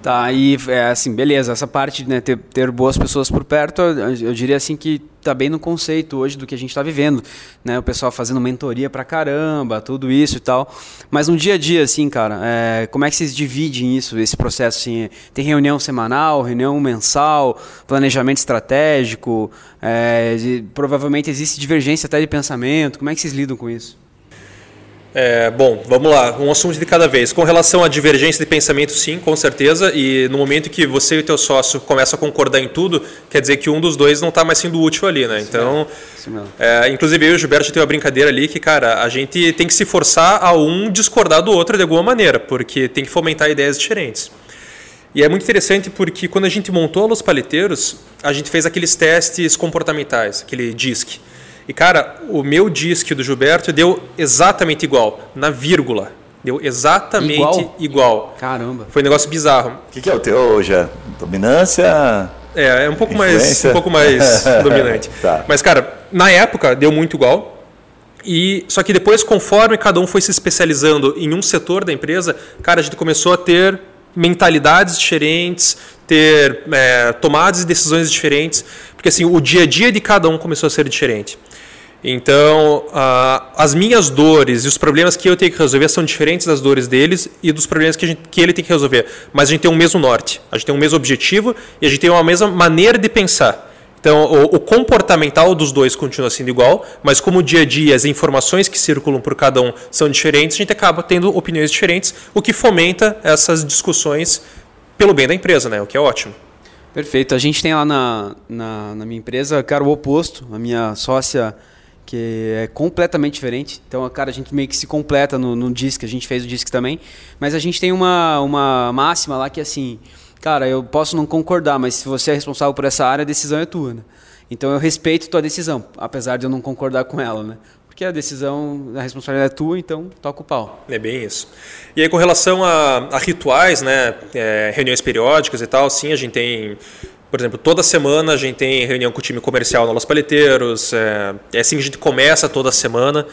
Tá, e é, assim, beleza, essa parte de né, ter, ter boas pessoas por perto, eu, eu diria assim que está bem no conceito hoje do que a gente está vivendo, né? O pessoal fazendo mentoria pra caramba, tudo isso e tal. Mas no dia a dia, assim, cara, é, como é que vocês dividem isso, esse processo, assim? Tem reunião semanal, reunião mensal, planejamento estratégico, é, provavelmente existe divergência até de pensamento, como é que vocês lidam com isso? É, bom, vamos lá, um assunto de cada vez. Com relação à divergência de pensamento, sim, com certeza. E no momento que você e o teu sócio começam a concordar em tudo, quer dizer que um dos dois não está mais sendo útil ali, né? Então, é, inclusive eu e o Gilberto tem uma brincadeira ali que, cara, a gente tem que se forçar a um discordar do outro de alguma maneira, porque tem que fomentar ideias diferentes. E é muito interessante porque quando a gente montou a Los Paleteiros, a gente fez aqueles testes comportamentais, aquele DISC. E, cara, o meu disque do Gilberto deu exatamente igual, na vírgula. Deu exatamente igual. igual. Caramba. Foi um negócio bizarro. O que, que, é o teu hoje? É dominância? É, é um pouco mais, um pouco mais dominante. tá. Mas, cara, na época deu muito igual. E só que depois, conforme cada um foi se especializando em um setor da empresa, cara, a gente começou a ter mentalidades diferentes, ter é, tomadas e decisões diferentes, porque assim o dia a dia de cada um começou a ser diferente. Então, uh, as minhas dores e os problemas que eu tenho que resolver são diferentes das dores deles e dos problemas que, gente, que ele tem que resolver. Mas a gente tem o mesmo norte, a gente tem o mesmo objetivo e a gente tem uma mesma maneira de pensar. Então, o, o, comportamental dos dois continua sendo igual, mas como o dia a dia, as informações que circulam por cada um são diferentes, a gente acaba tendo opiniões diferentes, o que fomenta essas discussões pelo bem da empresa, né? o que é ótimo. Perfeito. A gente tem lá na, na, na minha empresa, cara, o oposto. A minha sócia que é completamente diferente. Então, cara, a gente meio que se completa no, no disco, a gente fez o disco também. Mas a gente tem uma, uma máxima lá que é assim, cara, eu posso não concordar, mas se você é responsável por essa área, a decisão é tua, né? Então eu respeito tua decisão, apesar de eu não concordar com ela, né? Porque a decisão, a responsabilidade é tua, então toca o pau. É bem isso. E aí com relação a, a rituais, né, é, reuniões periódicas e tal, sim, a gente tem por exemplo, toda semana a gente tem reunião com o time comercial na Los Paleteiros. É, é assim que a gente começa toda semana.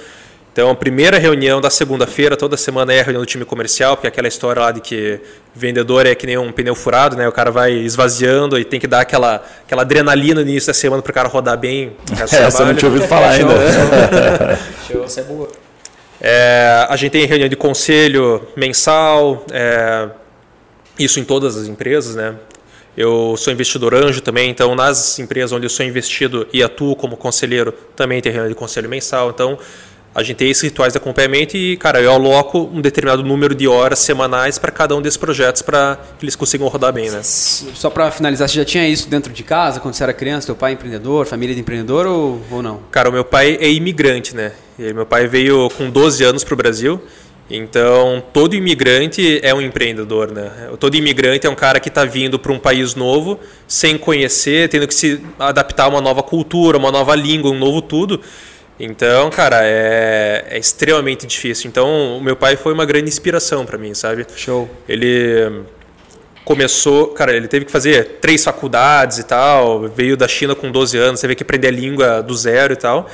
Então, a primeira reunião da segunda-feira, toda semana é a reunião do time comercial, porque é aquela história lá de que vendedor é que nem um pneu furado, né? O cara vai esvaziando e tem que dar aquela, aquela adrenalina no início da semana para o cara rodar bem. Essa eu não tinha ouvido falar ainda. Show, é. É, a gente tem reunião de conselho mensal, é, isso em todas as empresas, né? Eu sou investidor anjo também, então nas empresas onde eu sou investido e atuo como conselheiro, também tem reunião de conselho mensal. Então, a gente tem esses rituais de acompanhamento e, cara, eu aloco um determinado número de horas semanais para cada um desses projetos para que eles consigam rodar bem, né? Só para finalizar, você já tinha isso dentro de casa, quando você era criança? Teu pai é empreendedor, família de empreendedor ou, ou não? Cara, o meu pai é imigrante, né? E meu pai veio com 12 anos para o Brasil então, todo imigrante é um empreendedor, né? Todo imigrante é um cara que está vindo para um país novo, sem conhecer, tendo que se adaptar a uma nova cultura, uma nova língua, um novo tudo. Então, cara, é, é extremamente difícil. Então, o meu pai foi uma grande inspiração para mim, sabe? Show. Ele começou, cara, ele teve que fazer três faculdades e tal, veio da China com 12 anos, teve que aprender a língua do zero e tal.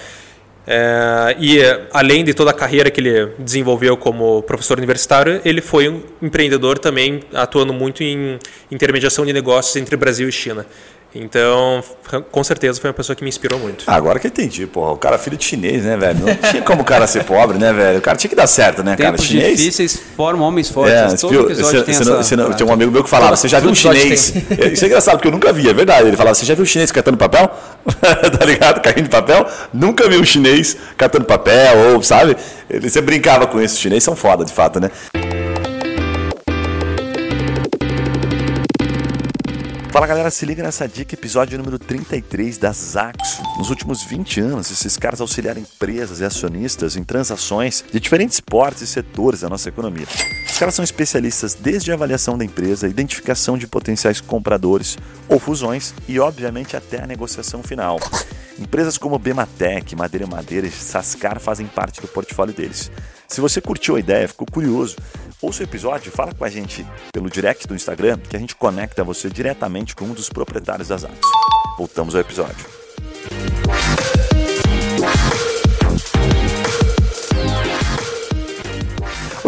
É, e além de toda a carreira que ele desenvolveu como professor universitário, ele foi um empreendedor também, atuando muito em intermediação de negócios entre Brasil e China. Então, com certeza foi uma pessoa que me inspirou muito. Agora que eu entendi, porra. O cara é filho de chinês, né, velho? Não tinha como o cara ser pobre, né, velho? O cara tinha que dar certo, né, Tempos cara? Chinês. difíceis formam homens fortes. É, Todo episódio Você- tem você essa... não- não- tinha um amigo meu que falava, você já viu um chinês? Isso é engraçado, porque eu nunca vi, é verdade. Ele falava, você já viu um chinês catando papel? tá ligado? Caindo de papel? Nunca vi um chinês catando papel, ou, sabe? Ele, você brincava com isso, os chineses são foda, de fato, né? Fala galera, se liga nessa dica, episódio número 33 da Zaxo. Nos últimos 20 anos, esses caras auxiliaram empresas e acionistas em transações de diferentes portes e setores da nossa economia. Os caras são especialistas desde a avaliação da empresa, identificação de potenciais compradores ou fusões e, obviamente, até a negociação final. Empresas como Bematec, Madeira Madeira e Sascar fazem parte do portfólio deles. Se você curtiu a ideia, ficou curioso, ouça o episódio, fala com a gente pelo direct do Instagram, que a gente conecta você diretamente com um dos proprietários das Axos. Voltamos ao episódio.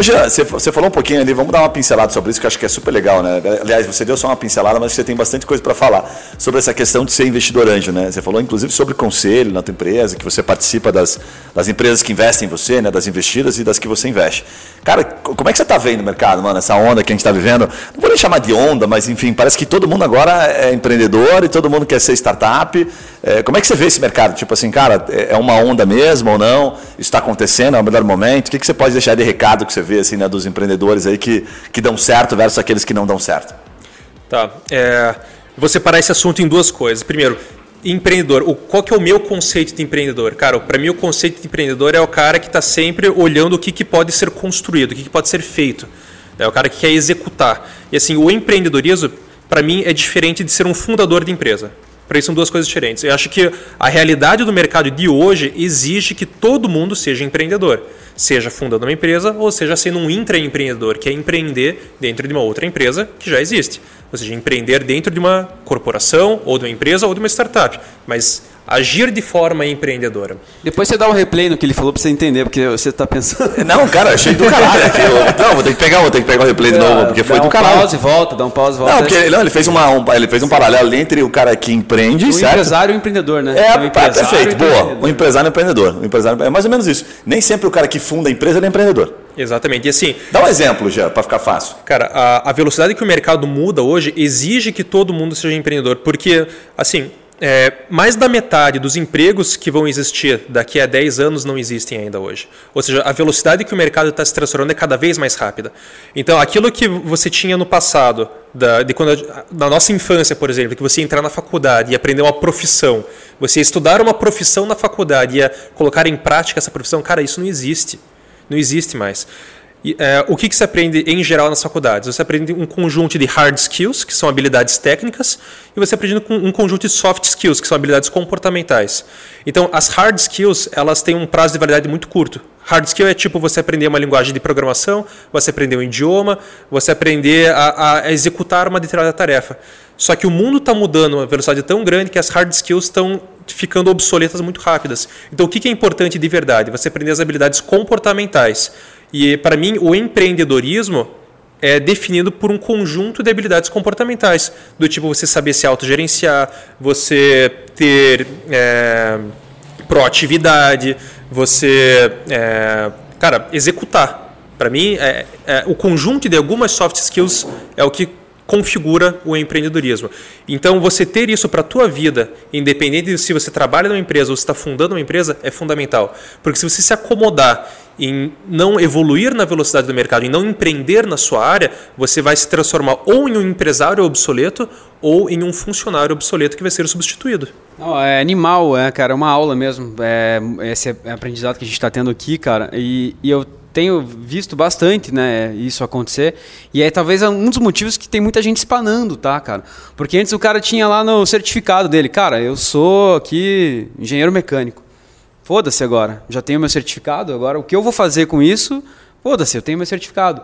Jean, você, falou um pouquinho ali, vamos dar uma pincelada sobre isso, que eu acho que é super legal, né? Aliás, você deu só uma pincelada, mas você tem bastante coisa para falar sobre essa questão de ser investidor anjo, né? Você falou inclusive sobre conselho na tua empresa, que você participa das, das empresas que investem em você, né? Das investidas e das que você investe. Cara, co- como é que você está vendo o mercado, mano? Essa onda que a gente está vivendo, não vou nem chamar de onda, mas enfim, parece que todo mundo agora é empreendedor e todo mundo quer ser startup. É, como é que você vê esse mercado? Tipo assim, cara, é é uma onda mesmo ou não? Isso está acontecendo, é o melhor momento? O que, que você pode deixar de recado que você vê assim, né, dos empreendedores aí que, que dão certo versus aqueles que não dão certo? Tá. É, vou separar esse assunto em duas coisas. Primeiro, empreendedor. O, qual que é o meu conceito de empreendedor? Cara, para mim o conceito de empreendedor é o cara que está sempre olhando o que, que pode ser construído, o que, que pode ser feito. É o cara que quer executar. E assim, o empreendedorismo, para mim, é diferente de ser um fundador de empresa. Para isso são duas coisas diferentes. Eu acho que a realidade do mercado de hoje exige que todo mundo seja empreendedor. Seja fundando uma empresa ou seja sendo um intraempreendedor, que é empreender dentro de uma outra empresa que já existe. Ou seja, empreender dentro de uma corporação, ou de uma empresa, ou de uma startup. Mas agir de forma empreendedora. Depois você dá um replay no que ele falou pra você entender, porque você tá pensando... Não, cara, achei do caralho. aqui. Eu- Não, vou ter que pegar, vou ter que pegar o replay de novo, porque foi dá do um caralho. pause e volta, dá um pause e volta. Não, porque ele, não, ele fez uma, um, ele fez um paralelo entre o cara que empreende, o certo? empresário e o empreendedor, né? É, o perfeito, o boa. empreendedor. O empresário e o empreendedor. O empresário, é mais ou menos isso. Nem sempre o cara que funda a empresa é empreendedor. Exatamente. E assim, Dá um exemplo, já, para ficar fácil. Cara, a, a velocidade que o mercado muda hoje exige que todo mundo seja empreendedor, porque, assim, é, mais da metade dos empregos que vão existir daqui a 10 anos não existem ainda hoje. Ou seja, a velocidade que o mercado está se transformando é cada vez mais rápida. Então, aquilo que você tinha no passado, da, de quando, na nossa infância, por exemplo, que você ia entrar na faculdade e aprender uma profissão, você ia estudar uma profissão na faculdade e ia colocar em prática essa profissão, cara, isso não existe. Não existe mais. É, o que, que se aprende em geral nas faculdades? Você aprende um conjunto de hard skills, que são habilidades técnicas, e você aprende um conjunto de soft skills, que são habilidades comportamentais. Então, as hard skills, elas têm um prazo de validade muito curto. Hard skill é tipo você aprender uma linguagem de programação, você aprender um idioma, você aprender a, a executar uma determinada tarefa. Só que o mundo está mudando a uma velocidade tão grande que as hard skills estão ficando obsoletas muito rápidas. Então, o que, que é importante de verdade? Você aprender as habilidades comportamentais. E, para mim, o empreendedorismo é definido por um conjunto de habilidades comportamentais, do tipo você saber se autogerenciar, você ter é, proatividade, você, é, cara, executar. Para mim, é, é, o conjunto de algumas soft skills é o que configura o empreendedorismo. Então, você ter isso para a tua vida, independente de se você trabalha numa empresa ou se está fundando uma empresa, é fundamental. Porque se você se acomodar em não evoluir na velocidade do mercado, em não empreender na sua área, você vai se transformar ou em um empresário obsoleto ou em um funcionário obsoleto que vai ser substituído. Não, é animal, é, cara, é uma aula mesmo. É, esse é aprendizado que a gente está tendo aqui, cara. E, e eu tenho visto bastante, né, isso acontecer. E é talvez um dos motivos que tem muita gente espanando, tá, cara? Porque antes o cara tinha lá no certificado dele, cara, eu sou aqui engenheiro mecânico. Foda-se agora, já tenho meu certificado, agora o que eu vou fazer com isso? Foda-se, eu tenho meu certificado.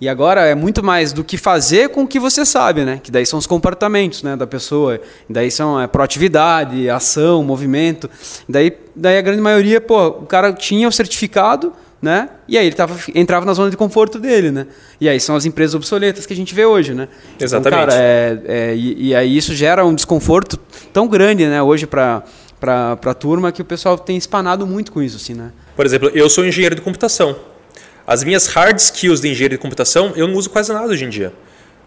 E agora é muito mais do que fazer com o que você sabe, né? Que daí são os comportamentos, né, da pessoa. Daí são é, proatividade, ação, movimento. Daí, daí a grande maioria, pô, o cara tinha o certificado, né? E aí ele tava, entrava na zona de conforto dele, né? E aí são as empresas obsoletas que a gente vê hoje, né? Exatamente. Então, cara, é, é, e, e, aí isso gera um desconforto tão grande, né? Hoje para para a turma que o pessoal tem espanado muito com isso, assim, né? Por exemplo, eu sou engenheiro de computação. As minhas hard skills de engenharia de computação eu não uso quase nada hoje em dia.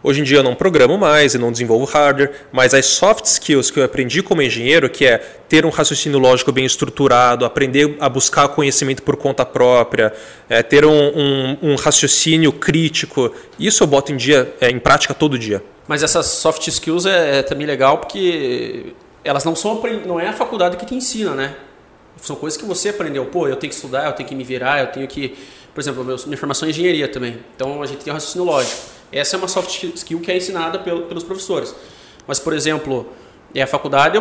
Hoje em dia eu não programo mais, e não desenvolvo hardware, mas as soft skills que eu aprendi como engenheiro, que é ter um raciocínio lógico bem estruturado, aprender a buscar conhecimento por conta própria, é, ter um, um, um, raciocínio crítico, isso eu boto em dia, é, em prática todo dia. Mas essas soft skills é, é também legal porque elas não são não é a faculdade que te ensina, né? São coisas que você aprendeu. Pô, eu tenho que estudar, eu tenho que me virar, eu tenho que, por exemplo, minha formação é engenharia também. Então a gente tem um raciocínio lógico. Essa é uma soft skill que é ensinada pelos professores. Mas, por exemplo, é a faculdade,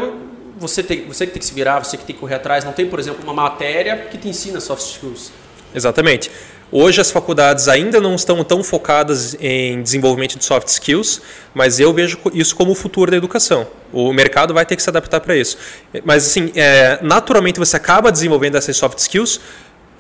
você, tem, você que tem que se virar, você que tem que correr atrás. Não tem, por exemplo, uma matéria que te ensina soft skills. Exatamente. Hoje as faculdades ainda não estão tão focadas em desenvolvimento de soft skills, mas eu vejo isso como o futuro da educação. O mercado vai ter que se adaptar para isso. Mas assim, é, naturalmente você acaba desenvolvendo essas soft skills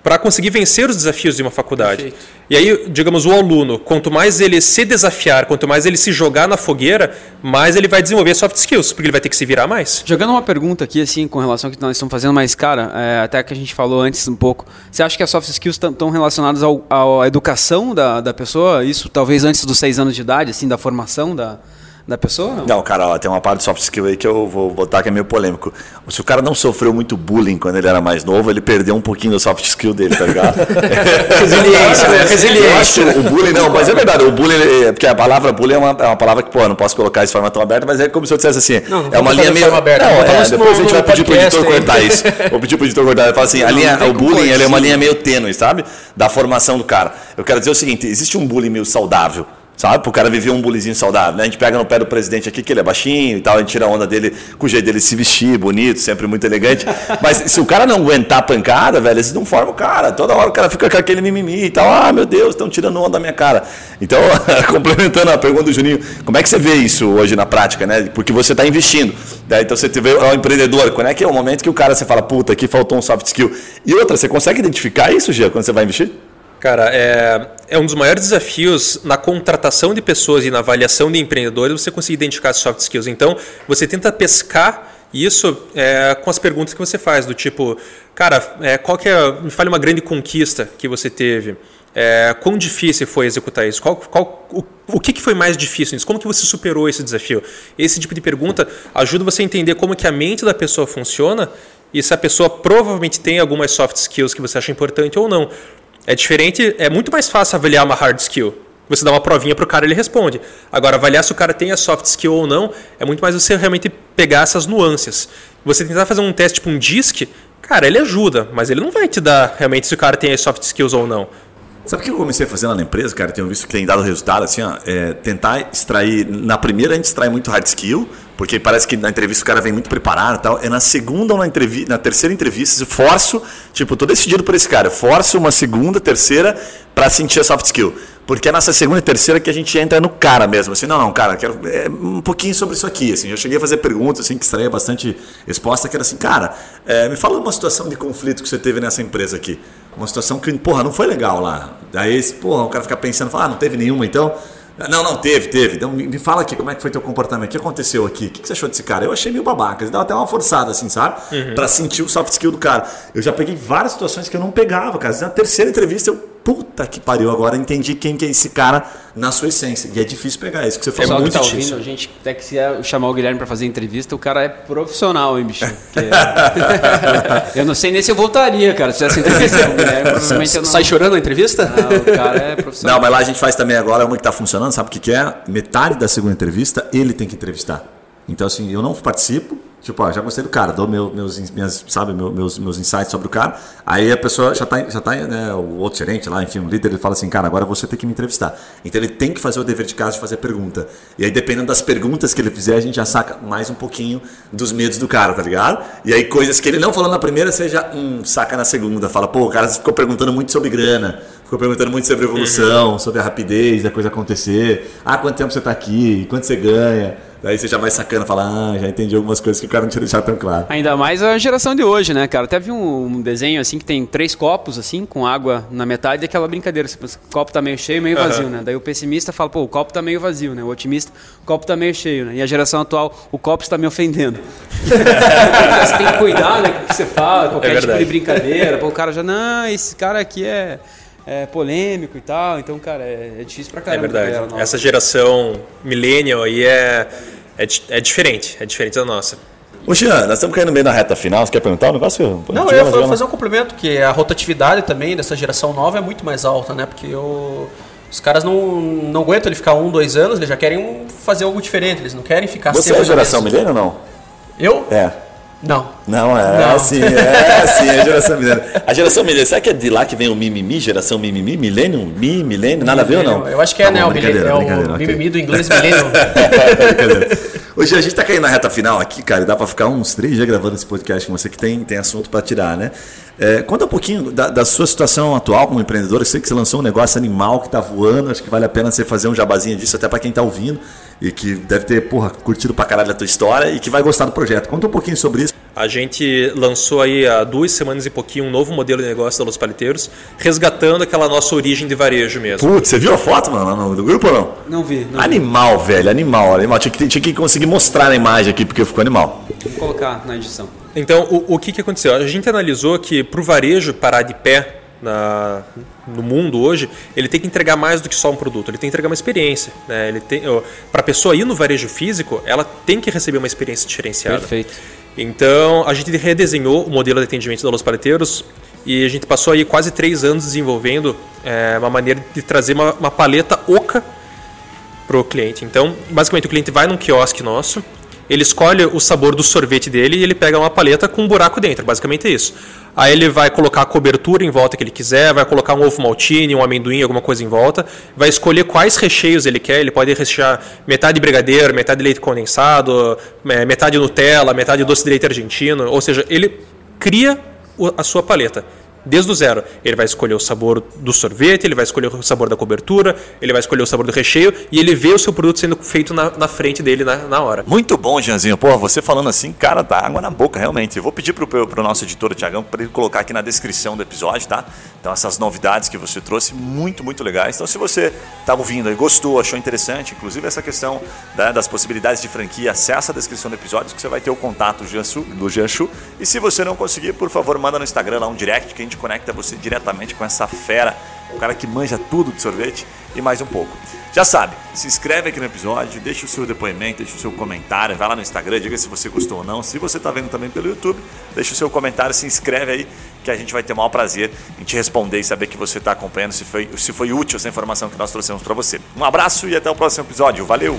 para conseguir vencer os desafios de uma faculdade. Perfeito. E aí, digamos, o aluno, quanto mais ele se desafiar, quanto mais ele se jogar na fogueira, mais ele vai desenvolver soft skills, porque ele vai ter que se virar mais. Jogando uma pergunta aqui, assim, com relação ao que nós estamos fazendo, mas, cara, é, até que a gente falou antes um pouco, você acha que as soft skills estão relacionadas ao, à educação da, da pessoa? Isso talvez antes dos seis anos de idade, assim, da formação da da pessoa? Não, não cara, ó, tem uma parte de soft skill aí que eu vou botar que é meio polêmico. Se o cara não sofreu muito bullying quando ele era mais novo, ele perdeu um pouquinho do soft skill dele, tá ligado? Resiliência, né? Resiliência. o bullying, não, mas é verdade, o bullying, é, porque a palavra bullying é uma, é uma palavra que, pô, não posso colocar de forma tão aberta, mas é como se eu dissesse assim, não, não é uma linha meio... Aberta, não, é, depois a gente vai pedir pro editor cortar isso. Vou pedir pro editor cortar, ele fala assim, a linha, o bullying ele é uma linha meio tênue, sabe? Da formação do cara. Eu quero dizer o seguinte, existe um bullying meio saudável, sabe? Pro cara viver um bulizinho saudável. Né? A gente pega no pé do presidente aqui, que ele é baixinho e tal, a gente tira a onda dele com o jeito dele se vestir, bonito, sempre muito elegante. Mas se o cara não aguentar a pancada, velho, eles não formam o cara. Toda hora o cara fica com aquele mimimi e tal. Ah, meu Deus, estão tirando onda da minha cara. Então, complementando a pergunta do Juninho, como é que você vê isso hoje na prática, né? Porque você está investindo. Né? Então você vê o empreendedor, quando é que é o momento que o cara você fala, puta, aqui faltou um soft skill. E outra, você consegue identificar isso, Gia, quando você vai investir? Cara, é, é um dos maiores desafios na contratação de pessoas e na avaliação de empreendedores você conseguir identificar soft skills. Então, você tenta pescar isso é, com as perguntas que você faz, do tipo, cara, é, qual que é, me fale uma grande conquista que você teve. É, quão difícil foi executar isso? Qual, qual, o, o que, que foi mais difícil nisso? Como que você superou esse desafio? Esse tipo de pergunta ajuda você a entender como que a mente da pessoa funciona e se a pessoa provavelmente tem algumas soft skills que você acha importante ou não. É diferente, é muito mais fácil avaliar uma hard skill. Você dá uma provinha pro cara, ele responde. Agora, avaliar se o cara tem a soft skill ou não, é muito mais você realmente pegar essas nuances. Você tentar fazer um teste tipo um DISC, cara, ele ajuda, mas ele não vai te dar realmente se o cara tem as soft skills ou não. Sabe o que eu comecei a fazer lá na empresa, cara? Tenho visto que tem dado resultado, assim, ó, é tentar extrair. Na primeira a gente extrai muito hard skill, porque parece que na entrevista o cara vem muito preparado e tal. É na segunda ou na, entrevista, na terceira entrevista, eu forço, tipo, tô decidido por esse cara, eu forço uma segunda, terceira, para sentir a soft skill. Porque é nessa segunda e terceira que a gente entra no cara mesmo, assim, não, não, cara, quero é, um pouquinho sobre isso aqui, assim. Eu cheguei a fazer perguntas, assim, que extraía bastante resposta, que era assim, cara, é, me fala uma situação de conflito que você teve nessa empresa aqui. Uma situação que, porra, não foi legal lá. Daí, porra, o cara fica pensando, fala, ah, não teve nenhuma, então... Não, não, teve, teve. Então me, fala aqui, como é que foi teu comportamento? O que aconteceu aqui? O que, você achou desse cara? Eu achei meio babaca. Ele dava até uma forçada, assim, sabe? Uhum. Pra sentir o soft skill do cara. Eu já peguei várias situações que eu não pegava, cara. Na terceira entrevista eu puta que pariu, agora entendi quem que é esse cara na sua essência. E é difícil pegar isso que você falou. É muito tá difícil. Ouvindo, a gente até que se chamar o Guilherme para fazer entrevista, o cara é profissional, hein, bicho? eu não sei nem se eu voltaria, cara, se essa entrevista com o Guilherme. Provavelmente eu não... Sai chorando na entrevista? Não, o cara é profissional. Não, mas lá a gente faz também agora uma que está funcionando, sabe o que, que é? Metade da segunda entrevista ele tem que entrevistar. Então, assim, eu não participo, Tipo, ó, já gostei do cara, dou meu, meus, minhas, sabe, meus, meus insights sobre o cara. Aí a pessoa já está, já tá, né, o outro gerente lá, enfim, o líder, ele fala assim, cara, agora você tem que me entrevistar. Então ele tem que fazer o dever de casa de fazer pergunta. E aí, dependendo das perguntas que ele fizer, a gente já saca mais um pouquinho dos medos do cara, tá ligado? E aí, coisas que ele não falou na primeira, seja, hum, saca na segunda. Fala, pô, o cara ficou perguntando muito sobre grana, ficou perguntando muito sobre evolução, uhum. sobre a rapidez da coisa acontecer. Ah, quanto tempo você está aqui, quanto você ganha Daí você já vai sacando, fala, ah, já entendi algumas coisas que o cara não tinha deixado tão claro. Ainda mais a geração de hoje, né, cara? Até vi um desenho assim que tem três copos, assim, com água na metade, e aquela brincadeira. Tipo, o copo tá meio cheio, meio vazio, uhum. né? Daí o pessimista fala, pô, o copo tá meio vazio, né? O otimista, o copo tá meio cheio, né? E a geração atual, o copo está me ofendendo. você tem que cuidar, né, o que você fala, qualquer é tipo de brincadeira. Pô, o cara já, não, esse cara aqui é é, polêmico e tal. Então, cara, é, é difícil pra caramba. É verdade. Essa geração millennial aí é, é, é diferente, é diferente da nossa. Ô, Jean, nós estamos caindo meio na reta final. Você quer perguntar um negócio? Não, eu ia fazer um complemento, que a rotatividade também dessa geração nova é muito mais alta, né? Porque o, os caras não, não aguentam ele ficar um, dois anos, eles já querem fazer algo diferente, eles não querem ficar Você é a geração milênio ou não? Eu? É. Não. Não, é não. assim, é assim, é a geração milênio. A geração milênio, será que é de lá que vem o mimimi, geração mimimi, milênio, mi, milênio, nada a ver ou não? Eu acho que é, tá né, o, milênio, é o mimimi do inglês milênio. Hoje a gente está caindo na reta final aqui, cara, e dá para ficar uns três dias gravando esse podcast com você que tem, tem assunto para tirar, né? É, conta um pouquinho da, da, sua situação atual como empreendedor. Eu sei que você lançou um negócio animal que está voando, acho que vale a pena você fazer um jabazinho disso até para quem está ouvindo e que deve ter, porra, curtido pra caralho a tua história e que vai gostar do projeto. Conta um pouquinho sobre isso. A gente lançou aí há duas semanas e pouquinho um novo modelo de negócio da Los Paliteiros, resgatando aquela nossa origem de varejo mesmo. Putz, você viu a foto, mano, do grupo ou não? Não vi. Não animal, vi. velho, animal, animal. Tinha que, tinha que conseguir mostrar a imagem aqui, porque ficou animal. Vou colocar na edição. Então, o, o que, que aconteceu? A gente analisou que para o varejo parar de pé na, no mundo hoje, ele tem que entregar mais do que só um produto, ele tem que entregar uma experiência. Né? Ele tem, para a pessoa ir no varejo físico, ela tem que receber uma experiência diferenciada. Perfeito. Então, a gente redesenhou o modelo de atendimento da Los Paleteiros e a gente passou aí quase três anos desenvolvendo é, uma maneira de trazer uma, uma paleta oca para o cliente. Então, basicamente, o cliente vai num quiosque nosso, ele escolhe o sabor do sorvete dele e ele pega uma paleta com um buraco dentro, basicamente é isso. Aí ele vai colocar a cobertura em volta que ele quiser, vai colocar um ovo maltine, um amendoim, alguma coisa em volta, vai escolher quais recheios ele quer, ele pode rechear metade brigadeiro, metade leite condensado, é, metade Nutella, metade doce de leite argentino, ou seja, ele cria a sua paleta desde o zero. Ele vai escolher o sabor do sorvete, ele vai escolher o sabor da cobertura, ele vai escolher o sabor do recheio e ele vê o seu produto sendo feito na, na frente dele na, na hora. Muito bom, Janzinho. Pô, você falando assim, cara, tá água na boca, realmente. Eu vou pedir pro, pro nosso editor, Tiagão, para ele colocar aqui na descrição do episódio, tá? Então, essas novidades que você trouxe, muito, muito legais. Então, se você tá ouvindo e gostou, achou interessante, inclusive essa questão né, das possibilidades de franquia, acessa a descrição do episódio que você vai ter o contato do Janchu. E se você não conseguir, por favor, manda no Instagram lá um direct que a gente conecta você diretamente com essa fera, o cara que manja tudo de sorvete e mais um pouco. Já sabe, se inscreve aqui no episódio, deixa o seu depoimento, deixa o seu comentário, vai lá no Instagram, diga se você gostou ou não. Se você está vendo também pelo YouTube, deixa o seu comentário, se inscreve aí, que a gente vai ter o maior prazer em te responder e saber que você está acompanhando, se foi, se foi útil essa informação que nós trouxemos para você. Um abraço e até o próximo episódio. Valeu!